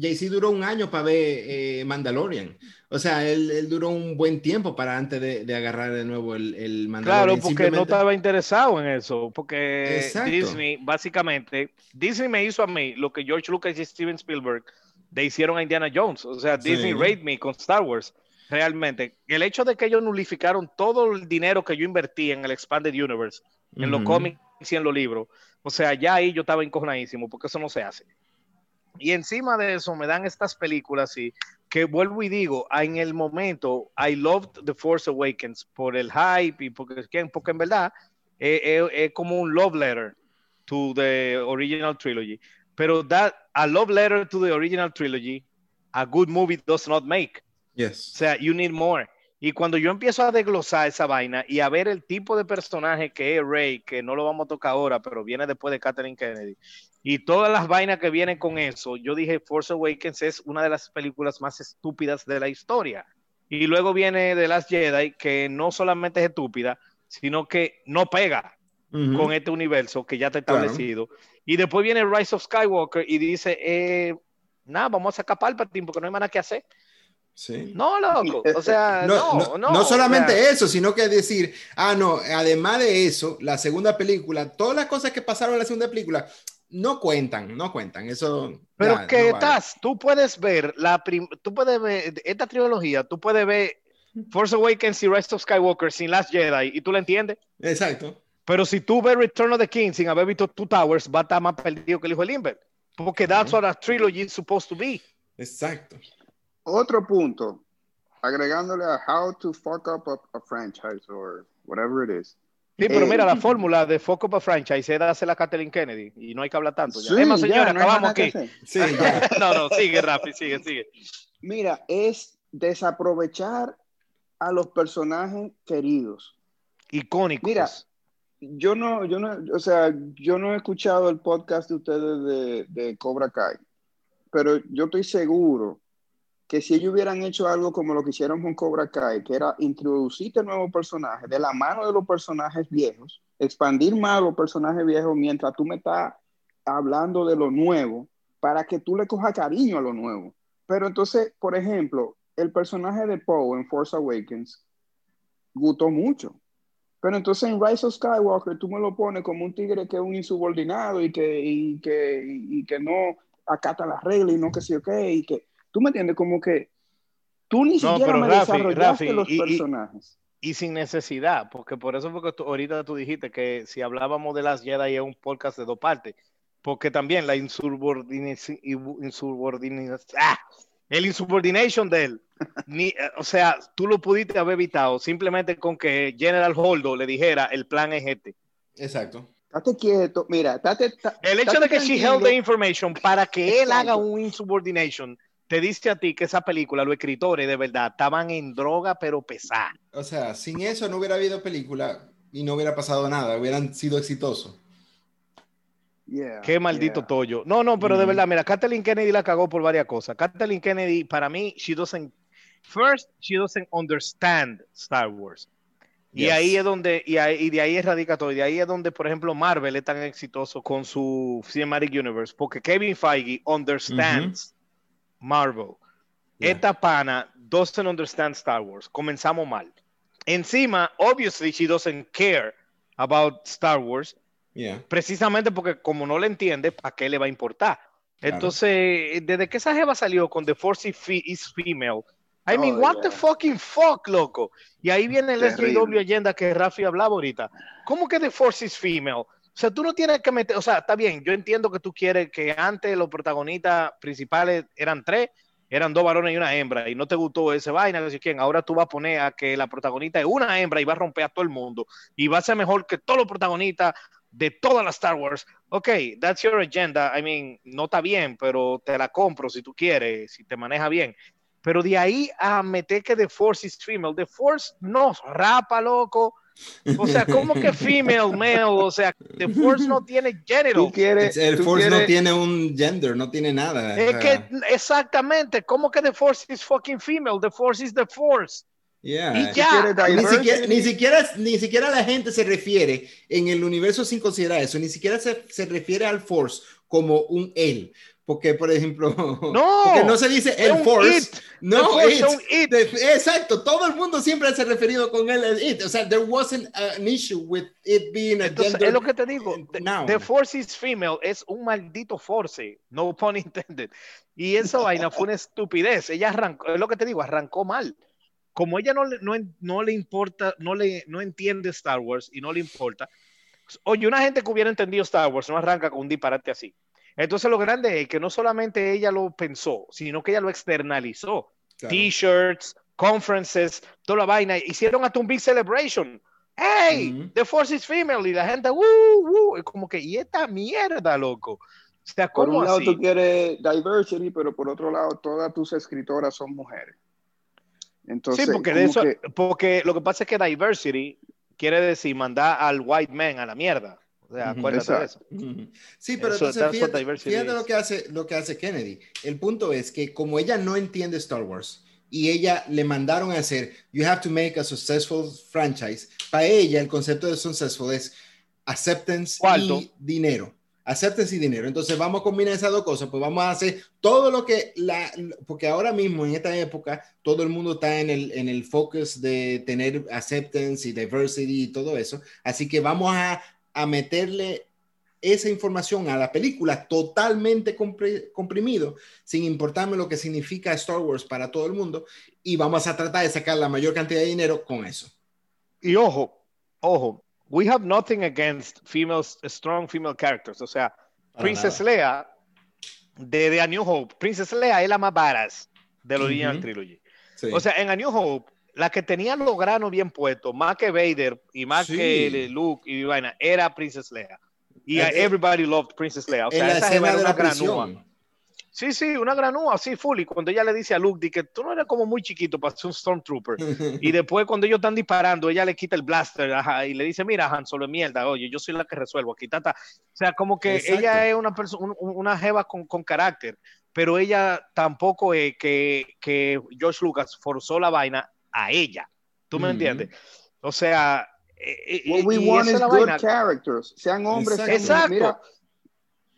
Jay-Z duró un año para ver eh, Mandalorian. O sea, él, él duró un buen tiempo para antes de, de agarrar de nuevo el, el Mandalorian. Claro, porque no Simplemente- estaba interesado en eso. Porque Exacto. Disney, básicamente, Disney me hizo a mí lo que George Lucas y Steven Spielberg le hicieron a Indiana Jones. O sea, Sí. Disney raid me con Star Wars. Realmente, el hecho de que ellos nulificaron todo el dinero que yo invertí en el Expanded Universe, en los Ujú. cómics y en los libros, o sea, ya ahí yo estaba encojonadísimo porque eso no se hace. Y encima de eso me dan estas películas así, que vuelvo y digo, en el momento, I loved The Force Awakens por el hype y porque, porque en verdad eh, eh, es como un love letter to the original trilogy. Pero that, a love letter to the original trilogy, a good movie does not make. O Yes. sea, you need more. Y cuando yo empiezo a desglosar esa vaina y a ver el tipo de personaje que es Rey, que no lo vamos a tocar ahora, pero viene después de Kathleen Kennedy, y todas las vainas que vienen con eso, yo dije Force Awakens es una de las películas más estúpidas de la historia. Y luego viene The Last Jedi, que no solamente es estúpida, sino que no pega Ujú. con este universo que ya está Claro. establecido. Y después viene Rise of Skywalker y dice, eh, nada, vamos a sacar Palpatine porque no hay más nada que hacer. Sí. No, loco. O sea, No, no, no, no. no o solamente sea, eso, sino que decir, ah, no, además de eso, la segunda película, todas las cosas que pasaron en la segunda película no cuentan, no cuentan. Eso. Pero ya, que no vale. estás, tú puedes ver la prim- tú puedes ver esta trilogía, tú puedes ver Force Awakens y Rise of Skywalker sin Last Jedi y tú la entiendes. Exacto. Pero si tú ves Return of the King sin haber visto Two Towers, va a estar más perdido que el hijo de Lindbergh. Porque that's what a trilogy is supposed to be. Exacto. Otro punto, agregándole a how to fuck up a, a franchise or whatever it is. Sí, pero Eh, mira, la fórmula de Foco para franchise es dársela a Kathleen Kennedy y no hay que hablar tanto. Ya. Sí, es más, ya, señora, no acabamos aquí. Sí, no, no, sigue, Rafi, sigue, sigue. Mira, es desaprovechar a los personajes queridos. Icónicos. Mira, Yo no, yo no, o sea, yo no he escuchado el podcast de ustedes de, de Cobra Kai, pero yo estoy seguro que si ellos hubieran hecho algo como lo que hicieron con Cobra Kai, que era introducirte nuevos personajes de la mano de los personajes viejos, expandir más los personajes viejos mientras tú me estás hablando de lo nuevo, para que tú le cojas cariño a lo nuevo. Pero entonces, por ejemplo, el personaje de Poe en Force Awakens gustó mucho. Pero entonces en Rise of Skywalker tú me lo pones como un tigre que es un insubordinado y que, y que, y que no acata las reglas y no que sí o y que tú me entiendes como que tú ni No, siquiera me Rafi, desarrollaste Rafi, los y- y- personajes. y sin necesidad, porque por eso fue que tú- ahorita tú dijiste que si hablábamos de las Jedi es un podcast de dos partes, porque también la insubordinación, ¡ah! el insubordination de él, ni, eh, o sea, tú lo pudiste haber evitado simplemente con que General Holdo le dijera el plan es este. Exacto. Estate quieto, mira, estate, ta- El hecho de que she tranquilo. held the information para que él Exacto. haga un insubordination, te dice a ti que esa película, los escritores de verdad estaban en droga, pero pesada. O sea, sin eso no hubiera habido película y no hubiera pasado nada, hubieran sido exitosos. Yeah, Qué maldito yeah. tollo. No, no, pero de Mm. verdad, mira, Kathleen Kennedy la cagó por varias cosas. Kathleen Kennedy, para mí, she doesn't, first, she doesn't understand Star Wars. Y Yes. ahí es donde, y, ahí- y de ahí es radica todo. Y de ahí es donde, por ejemplo, Marvel es tan exitoso con su Cinematic Universe, porque Kevin Feige understands Marvel. Yeah. Esta pana doesn't understand Star Wars. Comenzamos mal. Encima, obviously, she doesn't care about Star Wars Yeah. precisamente porque como no le entiende, ¿a qué le va a importar? Claro. Entonces, desde que esa jeva salió con The Force is fe- is Female, I mean, Oh, what yeah. the fucking fuck, loco. Y ahí viene el. SJW agenda que Rafi hablaba ahorita. ¿Cómo que The Force is Female? O sea, tú no tienes que meter, o sea, está bien, yo entiendo que tú quieres que antes los protagonistas principales eran tres, eran dos varones y una hembra, y no te gustó ese vaina, sé quién. Ahora tú vas a poner a que la protagonista es una hembra y va a romper a todo el mundo, y va a ser mejor que todos los protagonistas de todas las Star Wars. Ok, that's your agenda. I mean, no está bien, pero te la compro si tú quieres, si te maneja bien. Pero de ahí a meter que The Force is female, The Force no rapa, loco. O sea, ¿cómo que female, male? O sea, The Force no tiene género. Tú quieres, El Force no quieres- tiene un gender, no tiene nada. Es que exactamente, ¿cómo que The Force is fucking female? The Force is the Force. yeah. Y ya. Ni siquiera, ni, siquiera, ni siquiera la gente se refiere en el universo sin considerar eso, ni siquiera se, se refiere al Force como un él. Porque, por ejemplo, No, porque no se dice el Force, it. no, The Force it. it. Exacto, todo el mundo siempre se ha referido con él el it. O sea, there wasn't an issue with it being a Entonces, gender es lo que te digo. The, the Force is female es un maldito force, no pun intended. Y esa vaina fue una estupidez. Ella arrancó, es lo que te digo, arrancó mal. Como ella no le, no, no le importa, no le no entiende Star Wars y no le importa. Oye, una gente que hubiera entendido Star Wars no arranca con un disparate así. Entonces lo grande es que no solamente ella lo pensó, sino que ella lo externalizó. Claro. T-shirts, conferences, toda la vaina. Hicieron hasta un big celebration. ¡Hey! The Force is female. Y la gente, ¡uh! ¡uh! Es como que, ¿y esta mierda, loco? O sea, Por ¿cómo un lado así? tú quieres diversity, pero por otro lado todas tus escritoras son mujeres. Entonces, sí, porque, de eso, que- porque lo que pasa es que diversity quiere decir mandar al white man a la mierda. O sea, acuérdate de eso. Sí, pero Eso, entonces fíjate, fíjate is. lo que hace lo que hace Kennedy. El punto es que como ella no entiende Star Wars y ella le mandaron a hacer you have to make a successful franchise, para ella el concepto de successful es acceptance ¿Cuánto? y dinero. Acceptance y dinero. Entonces vamos a combinar esas dos cosas, pues vamos a hacer todo lo que la porque ahora mismo en esta época todo el mundo está en el en el focus de tener acceptance y diversity y todo eso, así que vamos a a meterle esa información a la película totalmente compri- comprimido, sin importarme lo que significa Star Wars para todo el mundo, y vamos a tratar de sacar la mayor cantidad de dinero con eso. Y ojo, ojo, we have nothing against females, strong female characters. O sea, Para Princess nada. Leia de, de A New Hope. Princess Leia es la más badass del original Ujú. trilogy. Sí. O sea, en A New Hope, la que tenía los granos bien puestos, más que Vader y más Sí. que Luke y vaina, era Princess Leia. Y Eh, eh, everybody loved Princess Leia. O sea, esa escena era de una granúa. Sí, sí, una granúa, así full. Y cuando ella le dice a Luke, di que tú no eres como muy chiquito para ser un Stormtrooper. Y después, cuando ellos están disparando, ella le quita el blaster ajá, y le dice: Mira, Han Solo es mierda, oye, yo soy la que resuelvo. Aquí tata. O sea, como que Exacto. ella es una persona, una jeva con, con carácter, pero ella tampoco es que, que George Lucas forzó la vaina a ella. ¿Tú me Ujú. entiendes? O sea, eh, eh, What we y want esa is es la good vaina. characters. Sean hombres, sean Exacto. mujeres. Mira,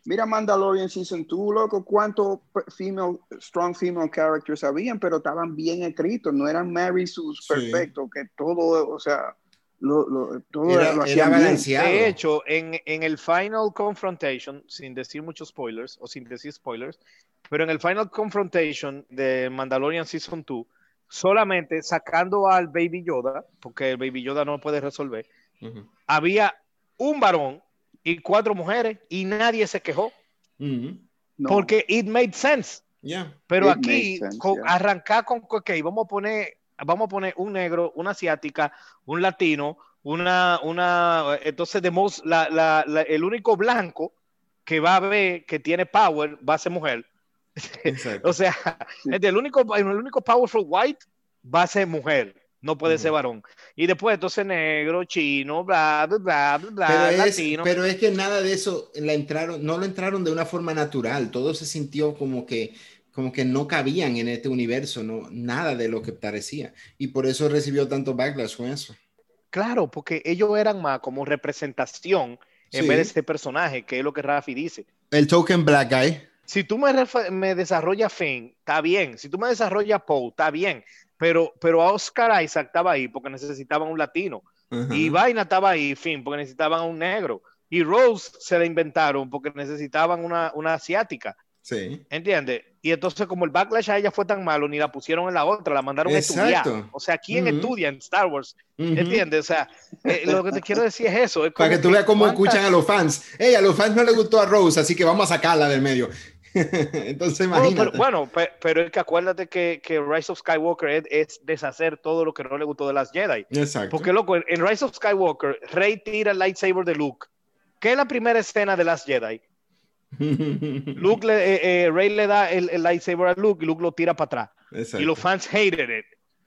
mira Mandalorian Season 2, loco, cuántos female, strong female characters habían, pero estaban bien escritos, no eran Mary sus Sí. perfectos, que todo, o sea, lo, lo- todo Era- lo hacían bien. De hecho, en, en el Final Confrontation, sin decir muchos spoilers o sin decir spoilers, pero en el Final Confrontation de Mandalorian Season 2, solamente sacando al Baby Yoda, porque el Baby Yoda no puede resolver, había un varón y cuatro mujeres y nadie se quejó. No. porque it made sense. Pero It aquí, makes sense, con- yeah. arrancar con, ok, vamos a poner, vamos a poner un negro, una asiática, un latino, una, una, entonces de most- la, la- la- el único blanco que va a ver que tiene power va a ser mujer. Exacto. O sea, el único, el único powerful white va a ser mujer, no puede ser varón. Y después entonces negro, chino, bla, bla, bla, bla, bla, pero, es, latino. pero es que nada de eso la entraron, no lo entraron de una forma natural. Todo se sintió como que, como que no cabían en este universo, no, nada de lo que parecía. Y por eso recibió tanto backlash con eso. Claro, porque ellos eran más como representación en Sí. vez de este personaje, que es lo que Rafi dice. El token black guy. Si tú me, me desarrollas Finn, está bien. Si tú me desarrollas Poe, está bien. Pero, pero a Oscar Isaac estaba ahí porque necesitaban un latino. Y Vaina estaba ahí, Finn, porque necesitaban a un negro. Y Rose se la inventaron porque necesitaban una, una asiática. Sí. ¿Entiendes? Y entonces, como el backlash a ella fue tan malo, ni la pusieron en la otra, la mandaron a Exacto. estudiar. O sea, ¿quién estudia en Star Wars? ¿Entiendes? O sea, eh, lo que te quiero decir es eso. es Para que tú veas cómo cuántas- escuchan a los fans. Hey, a los fans no les gustó a Rose, así que vamos a sacarla del medio. Entonces, No, imagínate. pero, bueno, pe- pero es que acuérdate que, que Rise of Skywalker es, es deshacer todo lo que no le gustó de las Jedi. Exacto. Porque, loco, en, en Rise of Skywalker, Rey tira el lightsaber de Luke. ¿Qué es la primera escena de las Jedi? Luke le, eh, eh, Rey le da el, el lightsaber a Luke y Luke lo tira para atrás. Exacto. Y los fans hated it.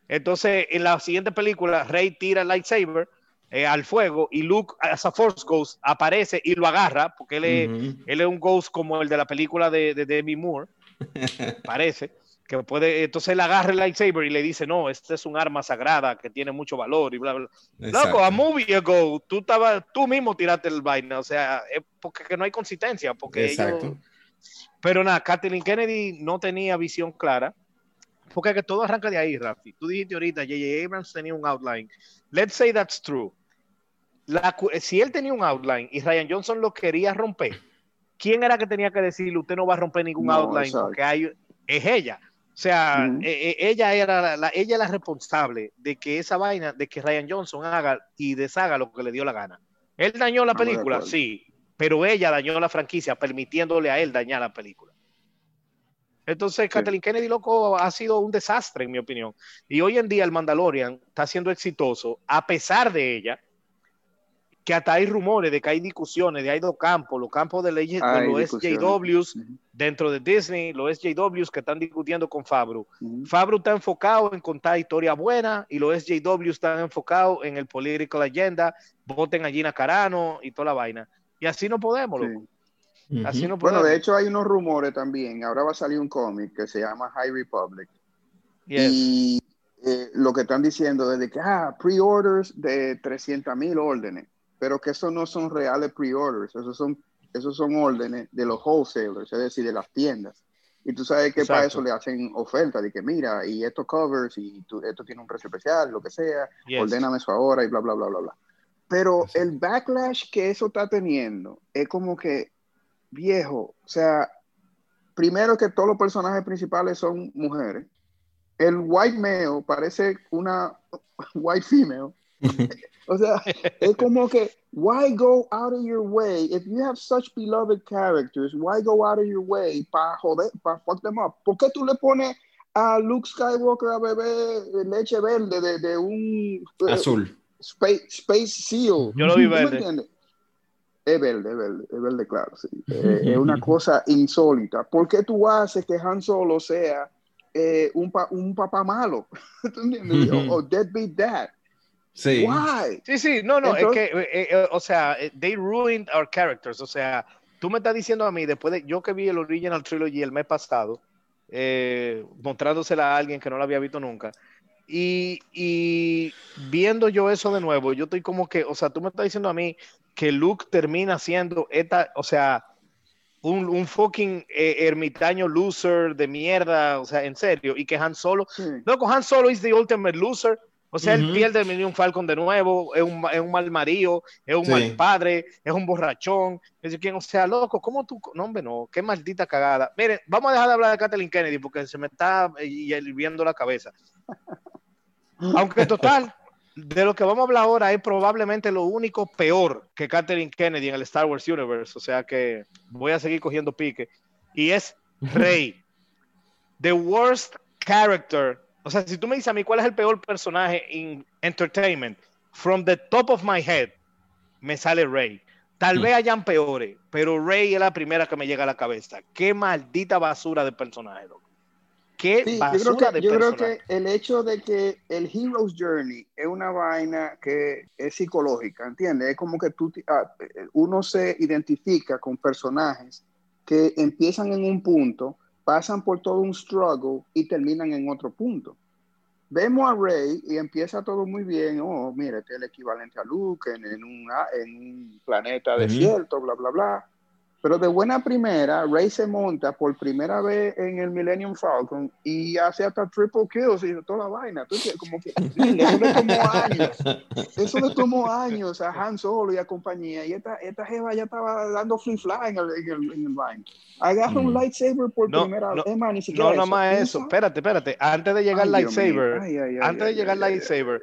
Entonces, en la siguiente película, Rey tira el lightsaber eh, al fuego y Luke, as a Force Ghost, aparece y lo agarra, porque él es, Ujú. él es un ghost como el de la película de, de Demi Moore, parece, que puede, entonces él agarra el lightsaber y le dice, no, este es un arma sagrada que tiene mucho valor y bla, bla. Exacto. Loco, a movie ago, tú, estabas, tú mismo tiraste el vaina, o sea, es porque que no hay consistencia, porque Exacto. ellos... Pero nada, Kathleen Kennedy no tenía visión clara, porque que todo arranca de ahí, Rafi. Tú dijiste ahorita, J.J. Abrams tenía un outline. Let's say that's true. La cu- si él tenía un outline y Ryan Johnson lo quería romper, ¿quién era que tenía que decirle, usted no va a romper ningún No, outline? exacto. Porque hay, es ella. O sea, eh, eh, ella era la, la- ella la responsable de que esa vaina, de que Ryan Johnson haga y deshaga lo que le dio la gana. Él dañó la película, sí, pero ella dañó la franquicia, permitiéndole a él dañar la película. Entonces, Kathleen Kennedy, loco, ha sido un desastre, en mi opinión. Y hoy en día el Mandalorian está siendo exitoso, a pesar de ella, que hasta hay rumores de que hay discusiones, de hay dos campos, los campos de, leyes, los. SJWs dentro de Disney, los SJWs que están discutiendo con Fabro. Ujú. Fabro está enfocado en contar historias buenas y los SJWs están enfocados en el political agenda, voten a Gina Carano y toda la vaina. Y así no podemos, Sí. loco. Así Ujú. no. Bueno, de hecho hay unos rumores también. Ahora va a salir un cómic que se llama High Republic. Yes. Y eh, lo que están diciendo es de que, ah, pre-orders de 300 mil órdenes, pero que esos no son reales pre-orders, esos son, esos son órdenes de los wholesalers, es decir, de las tiendas. Y tú sabes que para Exacto. eso le hacen oferta de que, mira, y estos covers, y tú- esto tiene un precio especial, lo que sea, Yes. ordéname eso ahora, y bla, bla, bla, bla, bla. Pero el backlash que eso está teniendo es como que, viejo, o sea, primero que todos los personajes principales son mujeres. El white male parece una white female. o sea, es como que, why go out of your way? If you have such beloved characters, why go out of your way para joder, para fuck them up? ¿Por qué tú le pones a Luke Skywalker a beber leche verde de, de un eh, Azul. Space, Space Seal? Yo lo vi ¿Tú me verde. Es verde, es verde, es verde, claro. sí. Eh, es una cosa insólita. ¿Por qué tú haces que Han Solo sea eh, un, pa- un papá malo? ¿Tú entiendes? O, o deadbeat dad. Sí. Why? Sí, sí, no, no, Entonces- es que, eh, eh, o sea, they ruined our characters. O sea, tú me estás diciendo a mí, después de yo que vi el Original Trilogy el mes pasado, eh, mostrándosela a alguien que no la había visto nunca, y, y viendo yo eso de nuevo, yo estoy como que, o sea, tú me estás diciendo a mí que Luke termina siendo esta, o sea, un, un fucking eh, ermitaño loser de mierda, o sea, en serio, y que Han Solo, Sí. Loco, Han Solo is the ultimate loser. O sea, él Ujú. pierde el Millennium Falcon de nuevo, es un, es un mal marido, es un Sí. mal padre, es un borrachón. Es decir, ¿quién? O sea, loco, ¿cómo tú? No, hombre, no, qué maldita cagada. Miren, vamos a dejar de hablar de Kathleen Kennedy porque se me está eh, hirviendo la cabeza. Aunque total, de lo que vamos a hablar ahora es probablemente lo único peor que Kathleen Kennedy en el Star Wars Universe. O sea que voy a seguir cogiendo pique. Y es Rey. The worst character. O sea, si tú me dices a mí cuál es el peor personaje en entertainment, from the top of my head, me sale Rey. Tal Mm. vez hayan peores, pero Rey es la primera que me llega a la cabeza. Qué maldita basura de personaje, loco. Qué Sí, yo creo, que, de yo creo personaje. que el hecho de que el Hero's Journey es una vaina que es psicológica, ¿entiendes? Es como que tú, ah, uno se identifica con personajes que empiezan en un punto, pasan por todo un struggle y terminan en otro punto. Vemos a Rey y empieza todo muy bien. Oh, mira, este es el equivalente a Luke en, en un, en un planeta desierto, bla, bla, bla. Pero de buena primera, Rey se monta por primera vez en el Millennium Falcon y hace hasta triple kills y toda la vaina. Tú como que eso le tomó años. Eso le tomó años a Han Solo y a compañía. Y esta, esta jeva ya estaba dando free fly en el, en el, en el vaina. Agarra un Mm. lightsaber por No, primera no, vez, man, ni siquiera No, nada más eso. Espérate, espérate. Antes de llegar Ay, lightsaber, Ay, ay, antes de llegar lightsaber,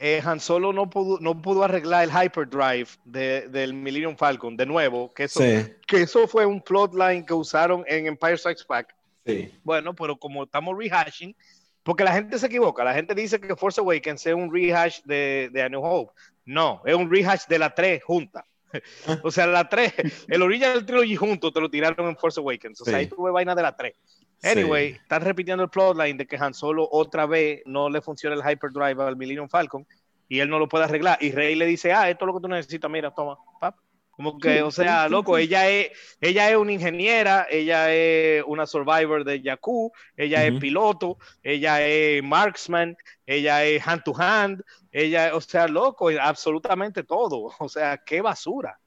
eh, Han Solo no pudo, no pudo arreglar el hyperdrive de, del Millennium Falcon de nuevo, que eso, Sí, que eso fue un plotline que usaron en Empire Strikes Back. sí. Bueno, pero como estamos rehashing, porque la gente se equivoca, la gente dice que Force Awakens es un rehash de, de A New Hope. No, es un rehash de la 3 junta. o sea, la 3, el original trilogy junto te lo tiraron en Force Awakens. O sea, Sí. ahí tuve vaina de la 3. Anyway, Sí. están repitiendo el plotline de que Han Solo otra vez no le funciona el hyperdrive al Millennium Falcon y él no lo puede arreglar. Y Rey le dice, ah, esto es lo que tú necesitas, mira, toma, pap. Como que, Sí, o sea, sí, loco, sí. ella es, ella es una ingeniera, ella es una survivor de Jakku, ella es piloto, ella es marksman, ella es hand to hand, ella, o sea, loco, absolutamente todo. O sea, qué basura.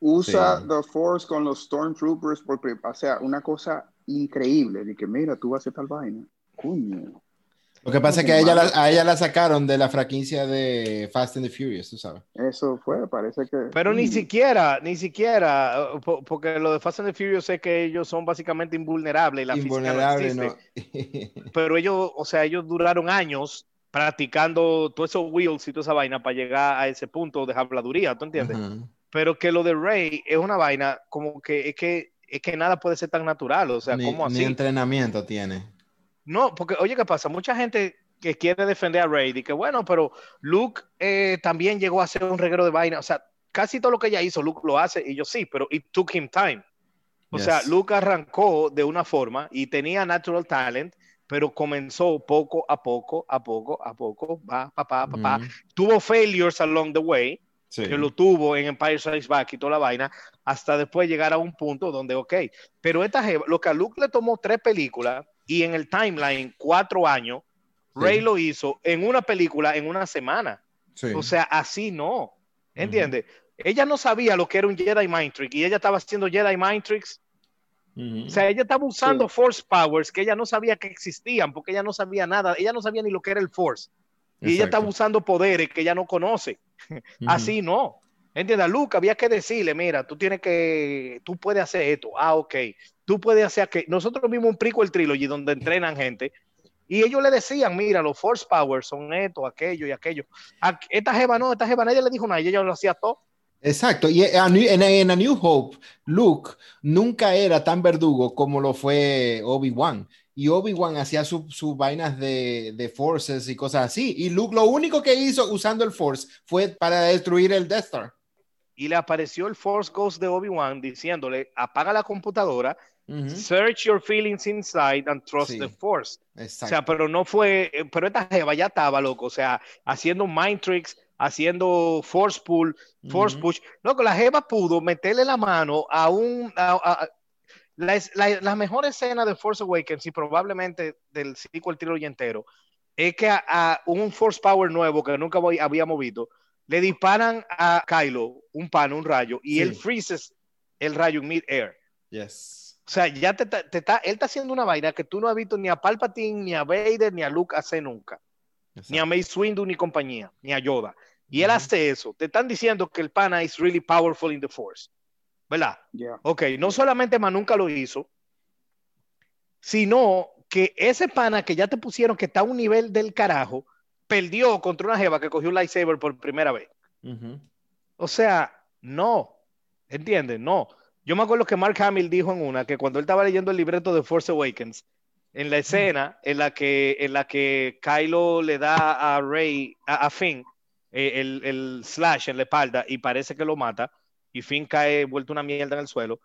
Usa Sí. The Force con los Stormtroopers, por, prim- o sea, una cosa increíble. De que, mira, tú vas a hacer tal vaina. Coño. Lo que pasa es que a ella, la, a ella la sacaron de la franquicia de Fast and the Furious, tú sabes. Eso fue, parece que. Pero ni siquiera, ni siquiera, uh, po- porque lo de Fast and the Furious es que ellos son básicamente invulnerables y la física no Invulnerable, existe. ¿no? Pero ellos, o sea, ellos duraron años practicando todos esos wheels y toda esa vaina para llegar a ese punto de habladuría, ¿tú entiendes? Ajá. Pero que lo de Rey es una vaina como que es que es que nada puede ser tan natural, o sea, ni, ¿cómo ni así? entrenamiento tiene. No, porque oye, ¿qué pasa? Mucha gente que quiere defender a Rey, y que bueno, pero Luke eh, también llegó a hacer un reguero de vaina, o sea, casi todo lo que ella hizo, Luke lo hace, y yo sí, pero it took him time. O Yes. sea, Luke arrancó de una forma y tenía natural talent, pero comenzó poco a poco, a poco, a poco, va, papá, papá. Ujú. Tuvo failures along the way, Sí. que lo tuvo en Empire Strikes Back y toda la vaina, hasta después llegar a un punto donde, ok, pero esta jeva, lo que a Luke le tomó tres películas y en el timeline cuatro años, Sí. Rey lo hizo en una película en una semana. Sí. O sea, así no. ¿Entiendes? Ella no sabía lo que era un Jedi Mind Trick y ella estaba haciendo Jedi Mind Tricks. O sea, ella estaba usando Sí. Force Powers que ella no sabía que existían porque ella no sabía nada. Ella no sabía ni lo que era el Force. Y ella estaba usando poderes que ella no conoce. Así no. ¿Entiendes? A Luke había que decirle, mira, tú tienes que, tú puedes hacer esto. Ah, ok. Tú puedes hacer que nosotros vimos un prequel trilogy donde entrenan gente Y ellos le decían, mira, los Force Powers son esto, aquello y aquello. A- esta jeva no, esta jeva nadie le dijo nada, ella lo hacía todo. Exacto, y en, en A New Hope, Luke nunca era tan verdugo como lo fue Obi-Wan. Y Obi-Wan hacía sus vainas de, de forces y cosas así. Y Luke lo único que hizo usando el force fue para destruir el Death Star. Y le apareció el Force Ghost de Obi-Wan diciéndole, apaga la computadora, search your feelings inside and trust Sí. the Force. O sea, pero no fue, pero esta jeva ya estaba loco, o sea, haciendo mind tricks, haciendo force pull, force Ujú. push. Loco, la jeva pudo meterle la mano a un, a- a- a- la, es- la- la mejor escena de Force Awakens y probablemente del sequel trilogy entero, es que a, a un Force Power nuevo que nunca voy- habíamos visto, le disparan a Kylo un pan, un rayo, y Sí. él freezes el rayo en mid-air. Yes. O sea, ya te, ta- te está, él está haciendo una vaina que tú no has visto ni a Palpatine, ni a Vader, ni a Luke hacer nunca. Ni a Mace Windu, ni compañía, ni a Yoda. Y él hace eso. Te están diciendo que el pana is really powerful in the Force. ¿Verdad? Yeah. Ok, no solamente más nunca lo hizo, sino que ese pana que ya te pusieron que está a un nivel del carajo, perdió contra una jeva que cogió un lightsaber por primera vez. O sea, no. ¿Entiendes? No. Yo me acuerdo que Mark Hamill dijo en una que cuando él estaba leyendo el libreto de Force Awakens, en la escena en la que, en la que Kylo le da a Rey, a, a Finn, eh, el, el slash en la espalda y parece que lo mata, y Finn cae vuelto una mierda en el suelo,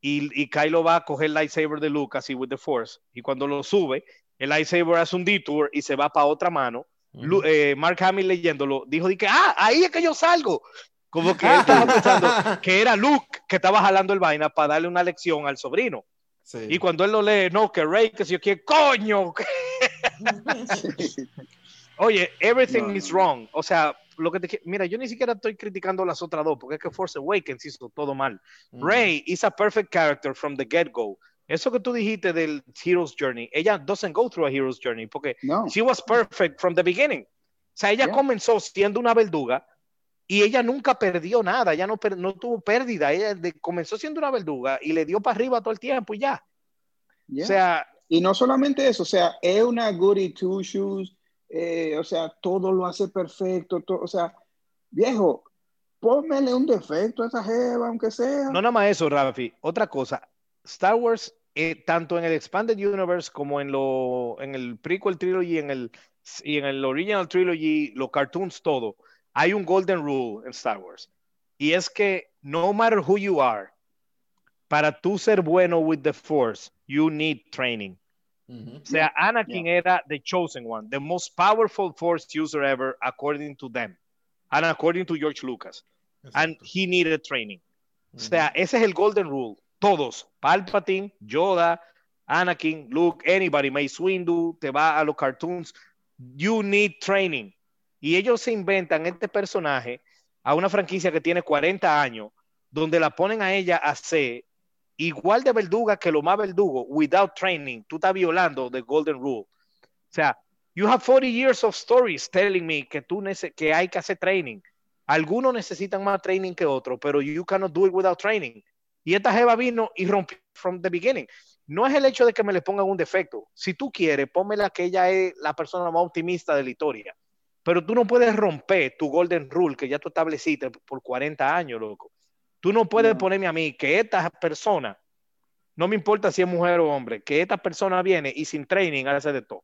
y, y Kylo va a coger el lightsaber de Luke así with the Force, y cuando lo sube, el lightsaber hace un detour y se va para otra mano, Lu- eh, Mark Hamill leyéndolo, dijo de que, ah, ahí es que yo salgo. Como que él estaba pensando que era Luke que estaba jalando el vaina para darle una lección al sobrino. Sí. Y cuando él lo lee, no, que Rey, que si yo quiero, coño. Oye, everything No, is wrong. O sea, lo que te mira, yo ni siquiera estoy criticando las otras dos, porque es que Force Awakens hizo todo mal. Ujú. Rey is a perfect character from the get-go. Eso que tú dijiste del Hero's Journey, ella doesn't go through a Hero's Journey, porque No. she was perfect from the beginning. O sea, ella Yeah. comenzó siendo una verduga y ella nunca perdió nada, ella no, no tuvo pérdida, ella de- comenzó siendo una verduga y le dio para arriba todo el tiempo y ya. Yeah. O sea, Y no solamente eso, o sea, es una goody two shoes, eh, o sea, todo lo hace perfecto, to- o sea, viejo, pónmele un defecto a esa jeva, aunque sea. no nada más eso, Rafi, otra cosa, Star Wars, eh, tanto en el Expanded Universe como en, lo, en el prequel trilogy en el, y en el original trilogy, los cartoons, todo, hay un golden rule en Star Wars. Y es que no matter who you are, para tú ser bueno with the Force, you need training. O sea, Anakin era the chosen one, the most powerful Force user ever, according to them, and according to George Lucas. And he needed training. O sea, ese es el golden rule. Todos, Palpatine, Yoda, Anakin, Luke, anybody, Mace Windu, te va a los cartoons. You need training. Y ellos se inventan este personaje a una franquicia que tiene 40 años, donde la ponen a ella a ser igual de verduga que lo más verdugo, without training. Tú estás violando the golden rule. O sea, you have 40 years of stories telling me que, tú que hay que hacer training. Algunos necesitan más training que otros, pero you cannot do it without training. Y esta jeva vino y rompió from the beginning. No es el hecho de que me le pongan un defecto. Si tú quieres, pónmela que ella es la persona más optimista de la historia. Pero tú no puedes romper tu golden rule que ya tú estableciste por 40 años, loco. Tú no puedes No. ponerme a mí que esta persona, no me importa si es mujer o hombre, que esta persona viene y sin training hace de todo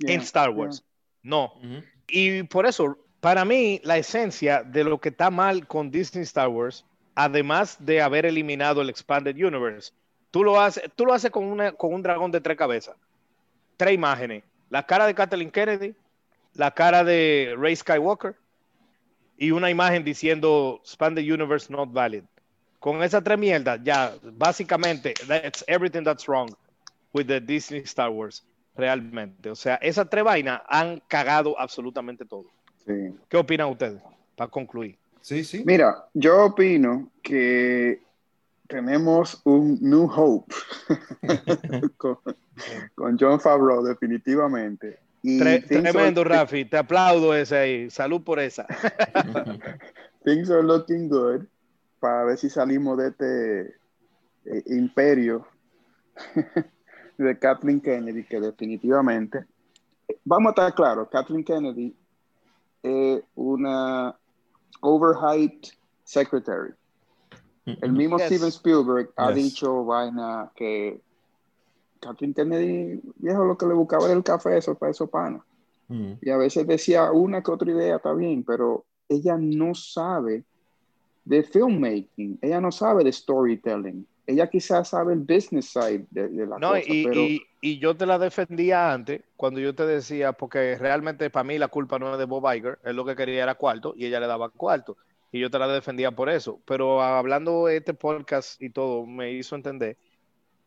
Yeah, en Star yeah. Wars. No. Y por eso, para mí, la esencia de lo que está mal con Disney Star Wars, además de haber eliminado el Expanded Universe, tú lo haces, tú lo haces con, una, con un dragón de tres cabezas. Tres imágenes. La cara de Kathleen Kennedy, la cara de Ray Skywalker y una imagen diciendo Expanded Universe not valid. Con esas tres mierdas, ya, básicamente, that's everything that's wrong with the Disney Star Wars, realmente. O sea, esas tres vainas han cagado absolutamente todo. Sí. ¿Qué opinan ustedes? Para concluir. Sí, sí. Mira, yo opino que tenemos un New Hope con, con John Favreau, definitivamente. Y Tre- things are- tremendo, Rafi. Te aplaudo ese ahí. Salud por esa. Things are looking good para ver si salimos de este eh, imperio de Kathleen Kennedy, que definitivamente, vamos a estar claros, Kathleen Kennedy es una overhyped secretary. El mismo Yes. Steven Spielberg ha Yes. dicho vaina que Kathleen Kennedy, viejo, lo que le buscaba era el café, eso para eso pana. Mm. Y a veces decía una que otra idea, está bien, pero ella no sabe de filmmaking, ella no sabe de storytelling. Ella quizás sabe el business side de, de la No, cosa, y, pero y- y yo te la defendía antes, cuando yo te decía, porque realmente para mí la culpa no es de Bob Iger, él lo que quería era cuarto y ella le daba cuarto. Y yo te la defendía por eso. Pero hablando de este podcast y todo, me hizo entender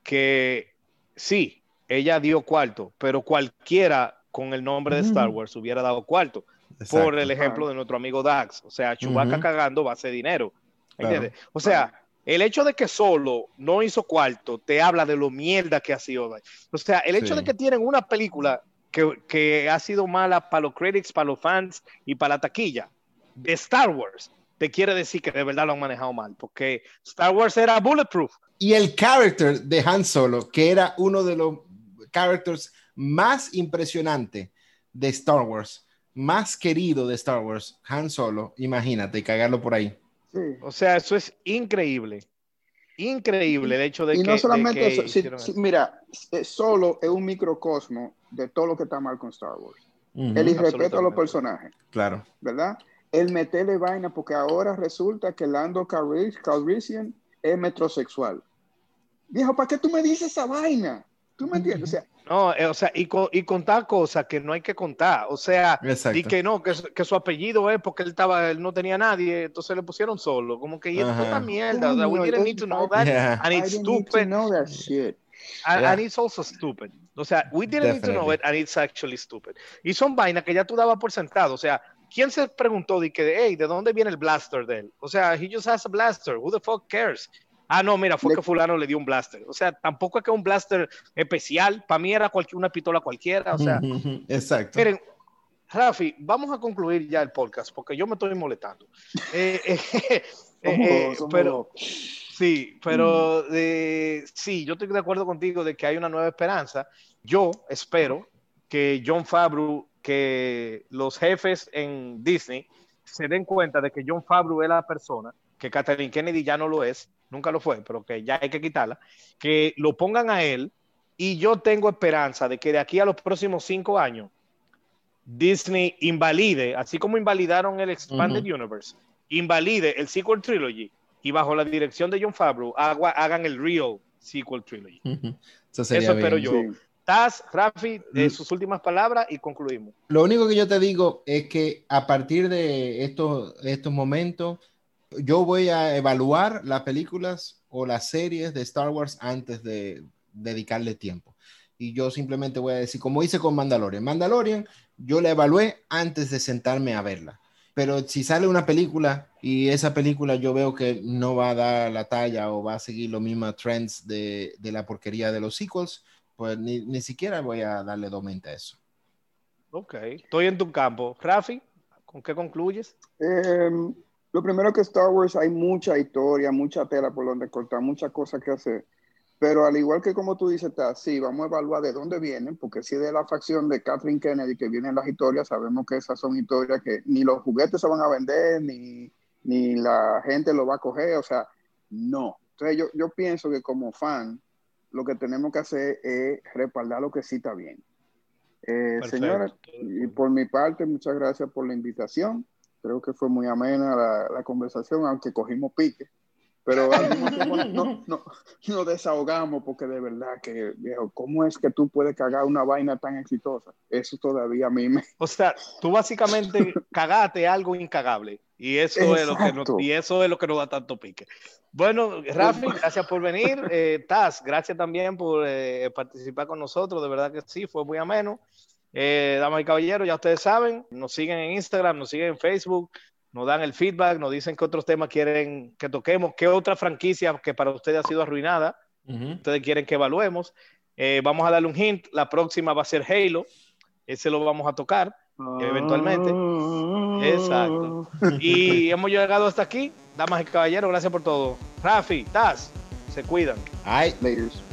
que sí, ella dio cuarto, pero cualquiera con el nombre de Star Wars hubiera dado cuarto. por el ejemplo de nuestro amigo Dax. O sea, Chewbacca Ujú. cagando va a ser dinero. Claro. ¿Entiendes? O sea, el hecho de que solo no hizo cuarto te habla de lo mierda que ha sido. O sea, el hecho Sí. de que tienen una película que, que ha sido mala para los critics, para los fans y para la taquilla de Star Wars, te quiere decir que de verdad lo han manejado mal. Porque Star Wars era bulletproof. Y el character de Han Solo, que era uno de los characters más impresionantes de Star Wars, más querido de Star Wars, Han Solo, imagínate, cagarlo por ahí. sí. O sea, eso es increíble. Increíble el hecho de y que. no solamente que eso, si- si- mira, eh, solo es un microcosmo de todo lo que está mal con Star Wars. El irrespeto a los personajes, Claro. ¿verdad? El meterle vaina, porque ahora resulta que Lando Calri- Calrissian es metrosexual. Viejo, ¿para qué tú me dices esa vaina? ¿Tú me entiendes? O sea, No, eh, o sea, y, co- y contar cosas que no hay que contar. O sea, Exacto. y que no, que, su- que su apellido es porque él estaba, él no tenía nadie, entonces le pusieron solo. Como que y esto es una mierda. O sea, we didn't need to know that. Yeah. And I it's didn't need to stupid. know that shit. And, Yeah. and it's also stupid. O sea, we didn't need to know Definitely. it, and it's actually stupid. Y son vainas que ya tú dabas por sentado. O sea, ¿quién se preguntó de que, hey, ¿de dónde viene el blaster de él? O sea, he just has a blaster. Who the fuck cares? Ah, no, mira, fue Le- que fulano le dio un blaster. O sea, tampoco es que un blaster especial. Para mí era cualquier, una pistola cualquiera. O sea, Exacto. Miren, Rafi, vamos a concluir ya el podcast porque yo me estoy molestando. Eh, eh, eh, Somos eh, somos pero sí, pero eh, sí, yo estoy de acuerdo contigo de que hay una nueva esperanza. Yo espero que John Favreau, que los jefes en Disney se den cuenta de que John Favreau es la persona, que Kathleen Kennedy ya no lo es, nunca lo fue, pero que ya hay que quitarla, que lo pongan a él y yo tengo esperanza de que de aquí a los próximos cinco años Disney invalide, así como invalidaron el Expanded Universe, invalide el sequel trilogy y bajo la dirección de John Favreau haga- hagan el real sequel trilogy. Ujú. Eso, sería Eso espero bien. yo. Sí. Taz, Rafi, eh, Mm. sus últimas palabras y concluimos. Lo único que yo te digo es que a partir de estos, estos momentos, yo voy a evaluar las películas o las series de Star Wars antes de dedicarle tiempo. Y yo simplemente voy a decir, como hice con Mandalorian, Mandalorian, yo la evalué antes de sentarme a verla. Pero si sale una película y esa película yo veo que no va a dar la talla o va a seguir los mismos trends de, de la porquería de los sequels, pues ni, ni siquiera voy a darle dos mente a eso. Ok, estoy en tu campo. Rafi, ¿con qué concluyes? Eh, lo primero que Star Wars hay mucha historia, mucha tela por donde cortar, muchas cosas que hacer. Pero al igual que como tú dices, Taz, sí, vamos a evaluar de dónde vienen, porque si de la facción de Kathleen Kennedy que vienen las historias, sabemos que esas son historias que ni los juguetes se van a vender, ni, ni la gente lo va a coger, o sea, no. Entonces yo, yo pienso que como fan, lo que tenemos que hacer es respaldar lo que sí está bien. Eh, señores, y por mi parte, muchas gracias por la invitación. Creo que fue muy amena la, la conversación, aunque cogimos pique. Pero al mismo tiempo no, no, nos desahogamos porque de verdad que, viejo, ¿cómo es que tú puedes cagar una vaina tan exitosa? Eso todavía a mí me... O sea, tú básicamente cagaste algo incagable. Y eso, es lo que nos, y eso es lo que nos da tanto pique. Bueno, Rafi, gracias por venir. Eh, Taz, gracias también por eh, participar con nosotros. De verdad que sí, fue muy ameno. Eh, damas y caballeros, ya ustedes saben, nos siguen en Instagram, nos siguen en Facebook, nos dan el feedback, nos dicen qué otros temas quieren que toquemos, qué otra franquicia que para ustedes ha sido arruinada, ustedes quieren que evaluemos. Eh, vamos a darle un hint, la próxima va a ser Halo, ese lo vamos a tocar. Eventualmente. Exacto. Y hemos llegado hasta aquí. Damas y caballeros, gracias por todo. Rafi, Taz, se cuidan. Ay, Laters.